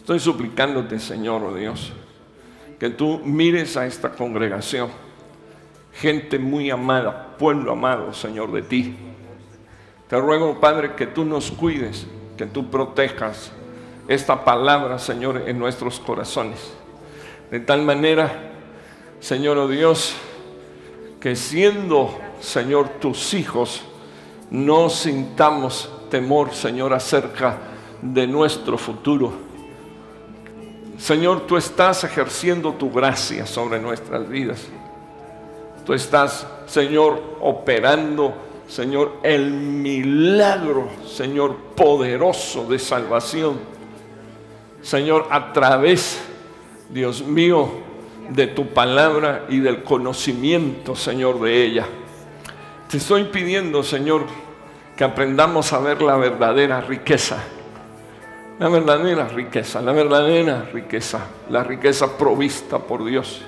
Estoy suplicándote, Señor, oh Dios, que tú mires a esta congregación, gente muy amada, pueblo amado, Señor, de ti. Te ruego, Padre, que tú nos cuides, que tú protejas esta palabra, Señor, en nuestros corazones. De tal manera Señor oh Dios, que siendo, Señor, tus hijos, no sintamos temor, Señor, acerca de nuestro futuro. Señor, tú estás ejerciendo tu gracia sobre nuestras vidas. Tú estás, Señor, operando, Señor, el milagro, Señor, poderoso de salvación. Señor, a través, Dios mío, de tu palabra y del conocimiento, Señor, de ella. Te estoy pidiendo, Señor, que aprendamos a ver la verdadera riqueza. La verdadera riqueza, la verdadera riqueza, la riqueza provista por Dios.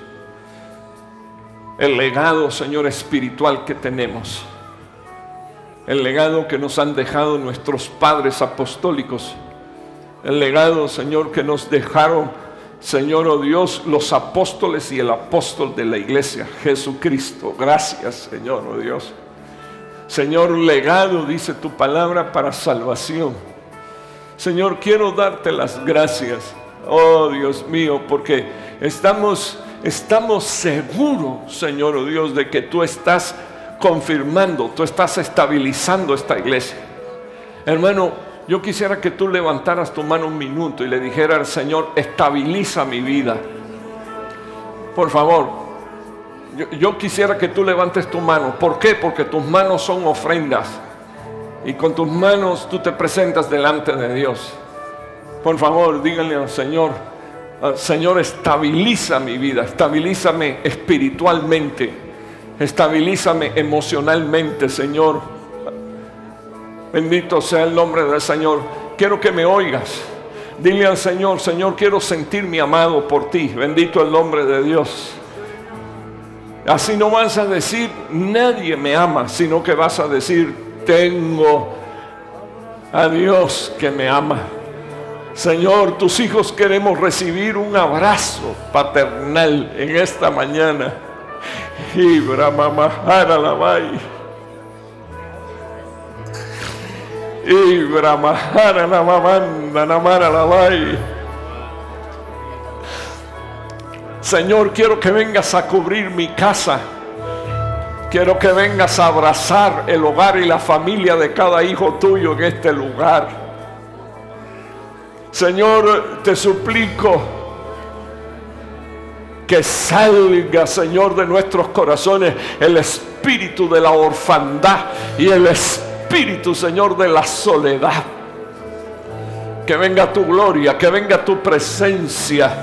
El legado, Señor, espiritual que tenemos. El legado que nos han dejado nuestros padres apostólicos. El legado, Señor, que nos dejaron Señor, oh Dios, los apóstoles y el apóstol de la iglesia, Jesucristo. Gracias, Señor, oh Dios. Señor, legado, dice tu palabra, para salvación. Señor, quiero darte las gracias, oh Dios mío, porque estamos, estamos seguros, Señor, oh Dios, de que tú estás confirmando, tú estás estabilizando esta iglesia. Hermano, yo quisiera que tú levantaras tu mano un minuto y le dijeras al Señor, estabiliza mi vida. Por favor, yo, quisiera que tú levantes tu mano. ¿Por qué? Porque tus manos son ofrendas. Y con tus manos tú te presentas delante de Dios. Por favor, díganle al Señor, Señor, estabiliza mi vida, estabilízame espiritualmente, estabilízame emocionalmente, Señor Bendito sea el nombre del Señor. Quiero que me oigas. Dile al Señor, Señor, quiero sentirme amado por ti. Bendito el nombre de Dios. Así no vas a decir, nadie me ama, sino que vas a decir, tengo a Dios que me ama. Señor, tus hijos queremos recibir un abrazo paternal en esta mañana. Y Brahma la Y Brahmahara Namamanda Namara Lavai. Señor, quiero que vengas a cubrir mi casa. Quiero que vengas a abrazar el hogar y la familia de cada hijo tuyo en este lugar. Señor, te suplico que salga, Señor, de nuestros corazones el espíritu de la orfandad y el espíritu Señor, de la soledad. Que venga tu gloria, que venga tu presencia.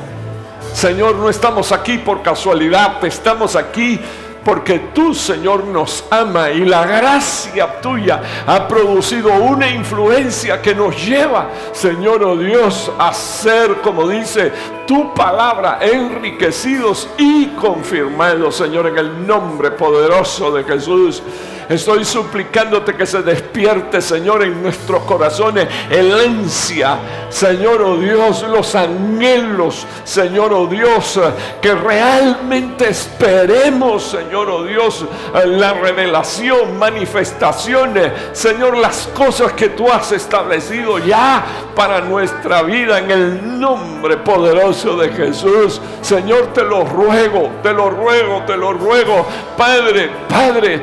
Señor, no estamos aquí por casualidad, estamos aquí porque tú, Señor, nos ama y la gracia tuya ha producido una influencia que nos lleva, Señor, oh Dios, a ser, como dice tu palabra, enriquecidos y confirmados, Señor, en el nombre poderoso de Jesús. Estoy suplicándote que se despierte, Señor, en nuestros corazones el ansia, Señor, oh Dios, los anhelos, Señor, oh Dios, que realmente esperemos, Señor, oh Dios, la revelación, manifestaciones, Señor, las cosas que tú has establecido ya para nuestra vida en el nombre poderoso de Jesús. Señor, te lo ruego, te lo ruego, te lo ruego, Padre, Padre,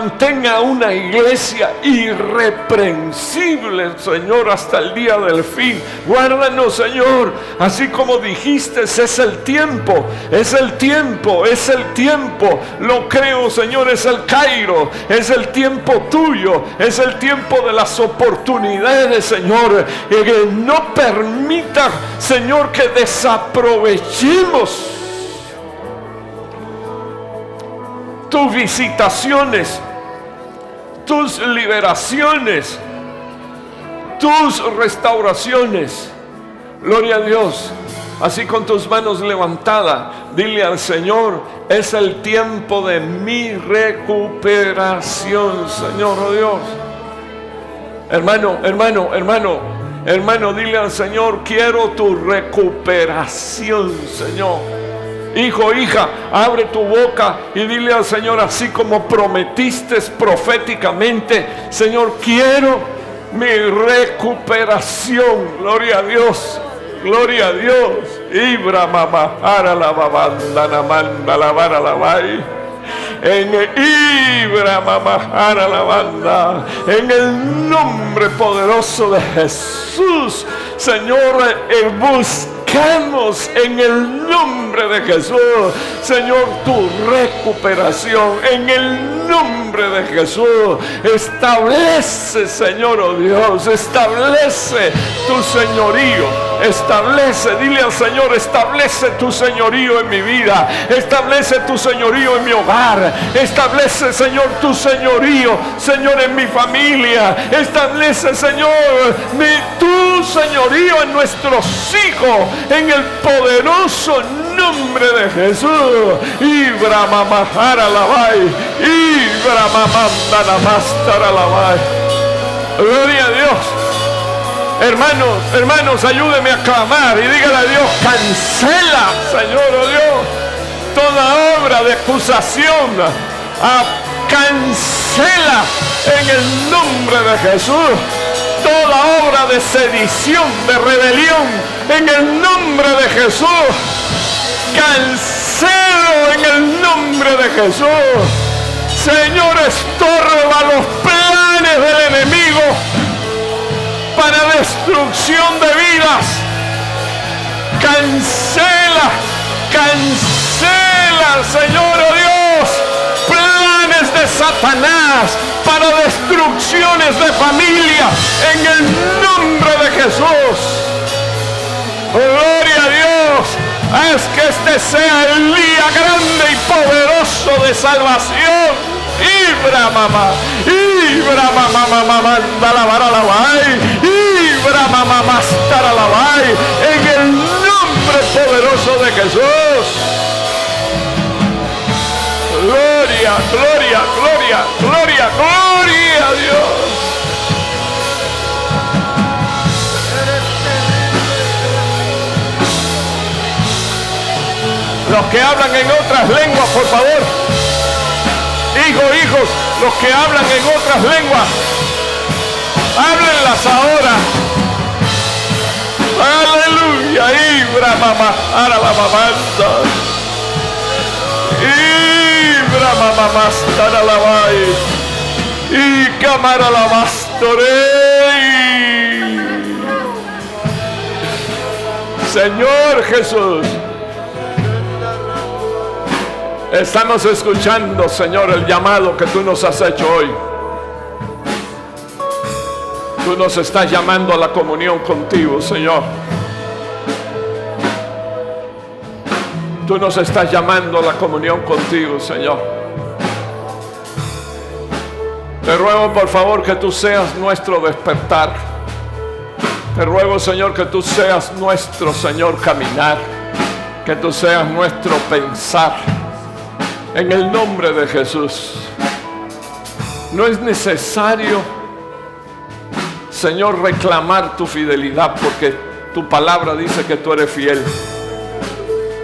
mantenga una iglesia irreprensible, Señor, hasta el día del fin. Guárdanos, Señor, así como dijiste, es el tiempo, es el tiempo, es el tiempo. Lo creo, Señor, es el Cairo, es el tiempo tuyo, es el tiempo de las oportunidades, Señor. Y que no permita, Señor, que desaprovechemos tus visitaciones tus liberaciones, tus restauraciones. Gloria a Dios. Así con tus manos levantadas, dile al Señor, es el tiempo de mi recuperación, Señor oh Dios. Hermano, hermano, hermano, hermano, dile al Señor, quiero tu recuperación, Señor. Hijo, hija, abre tu boca y dile al Señor, así como prometiste proféticamente, Señor, quiero mi recuperación. Gloria a Dios. gloria a Dios. Ibra mamá, ara la babanda, la vara la vai. En Ibra mamá, ara la banda. En el nombre poderoso de Jesús, Señor, el bus en el nombre de Jesús, Señor, tu recuperación. En el nombre de Jesús, establece, Señor, oh Dios, establece tu señorío. Establece, dile al Señor, establece tu señorío en mi vida. Establece tu señorío en mi hogar. Establece, Señor, tu señorío, Señor, en mi familia. Establece, Señor, mi, tu señorío en nuestros hijos en el poderoso nombre de Jesús. Ibra mamajara la vai, Ibra mamanda la Gloria a Dios. Hermanos, hermanos, ayúdeme a clamar y dígale a Dios, cancela, Señor, oh Dios, toda obra de acusación. Ah, cancela en el nombre de Jesús toda obra de sedición, de rebelión, en el nombre de Jesús. Cancelo en el nombre de Jesús. Señor, estorba los planes del enemigo para destrucción de vidas. Cancela, cancela, Señor Dios, Satanás para destrucciones de familia en el nombre de Jesús. Gloria a Dios. Es que este sea el día grande y poderoso de salvación. Ibra mamá, Ibra mamá, mamá, manda la vara la Ibra mamá, mastar la en el nombre poderoso de Jesús. Gloria, gloria, gloria, gloria, gloria a Dios. Los que hablan en otras lenguas, por favor. Hijos, hijos, los que hablan en otras lenguas, háblenlas ahora. Aleluya, Ibra mamá, la mamá. La y cámara la Señor Jesús, estamos escuchando, Señor, el llamado que tú nos has hecho hoy. Tú nos estás llamando a la comunión contigo, Señor. Tú nos estás llamando a la comunión contigo, Señor. Te ruego por favor que tú seas nuestro despertar. Te ruego Señor que tú seas nuestro Señor caminar. Que tú seas nuestro pensar. En el nombre de Jesús. No es necesario, Señor, reclamar tu fidelidad porque tu palabra dice que tú eres fiel.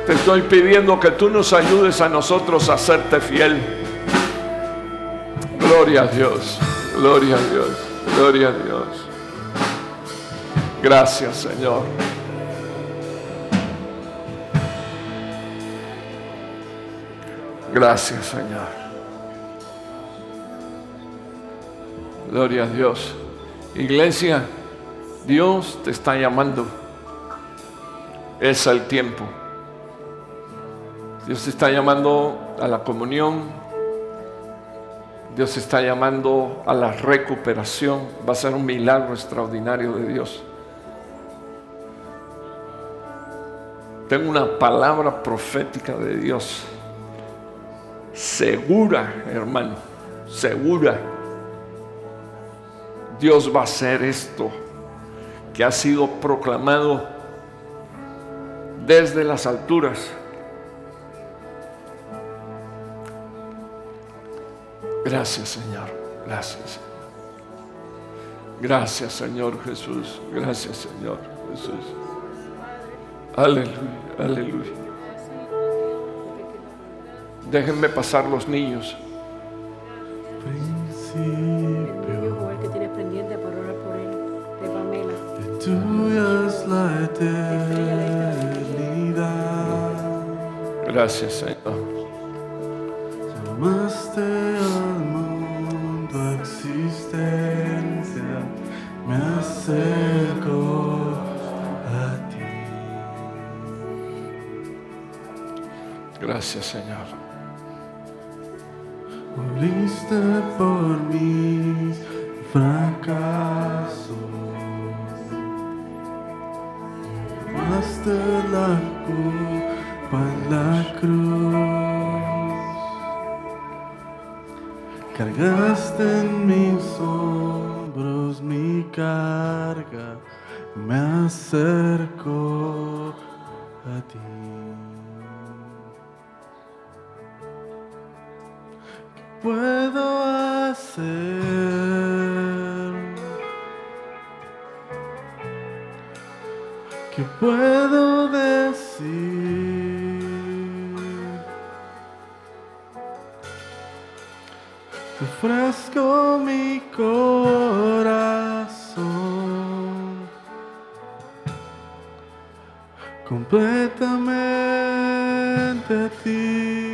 Te estoy pidiendo que tú nos ayudes a nosotros a hacerte fiel. Gloria a Dios, gloria a Dios, gloria a Dios. Gracias Señor. Gracias Señor. Gloria a Dios. Iglesia, Dios te está llamando. Es el tiempo. Dios te está llamando a la comunión, Dios está llamando a la recuperación. Va a ser un milagro extraordinario de Dios. Tengo una palabra profética de Dios. Segura, hermano. Segura. Dios va a hacer esto que ha sido proclamado desde las alturas Gracias, Señor. Gracias, Gracias, Señor Jesús. Gracias, Señor Jesús. Aleluya, aleluya. Déjenme pasar los niños. Principio. que tiene pendiente por orar por él, de Pamela. eternidad. Gracias, Señor. Llamaste Gracias, Señor. Moriste por mis fracasos. Tomaste la culpa en la cruz. Cargaste en mis hombros mi carga. Me acerco a ti. Puedo hacer? ¿Qué puedo decir? Te ofrezco mi corazón completamente a ti.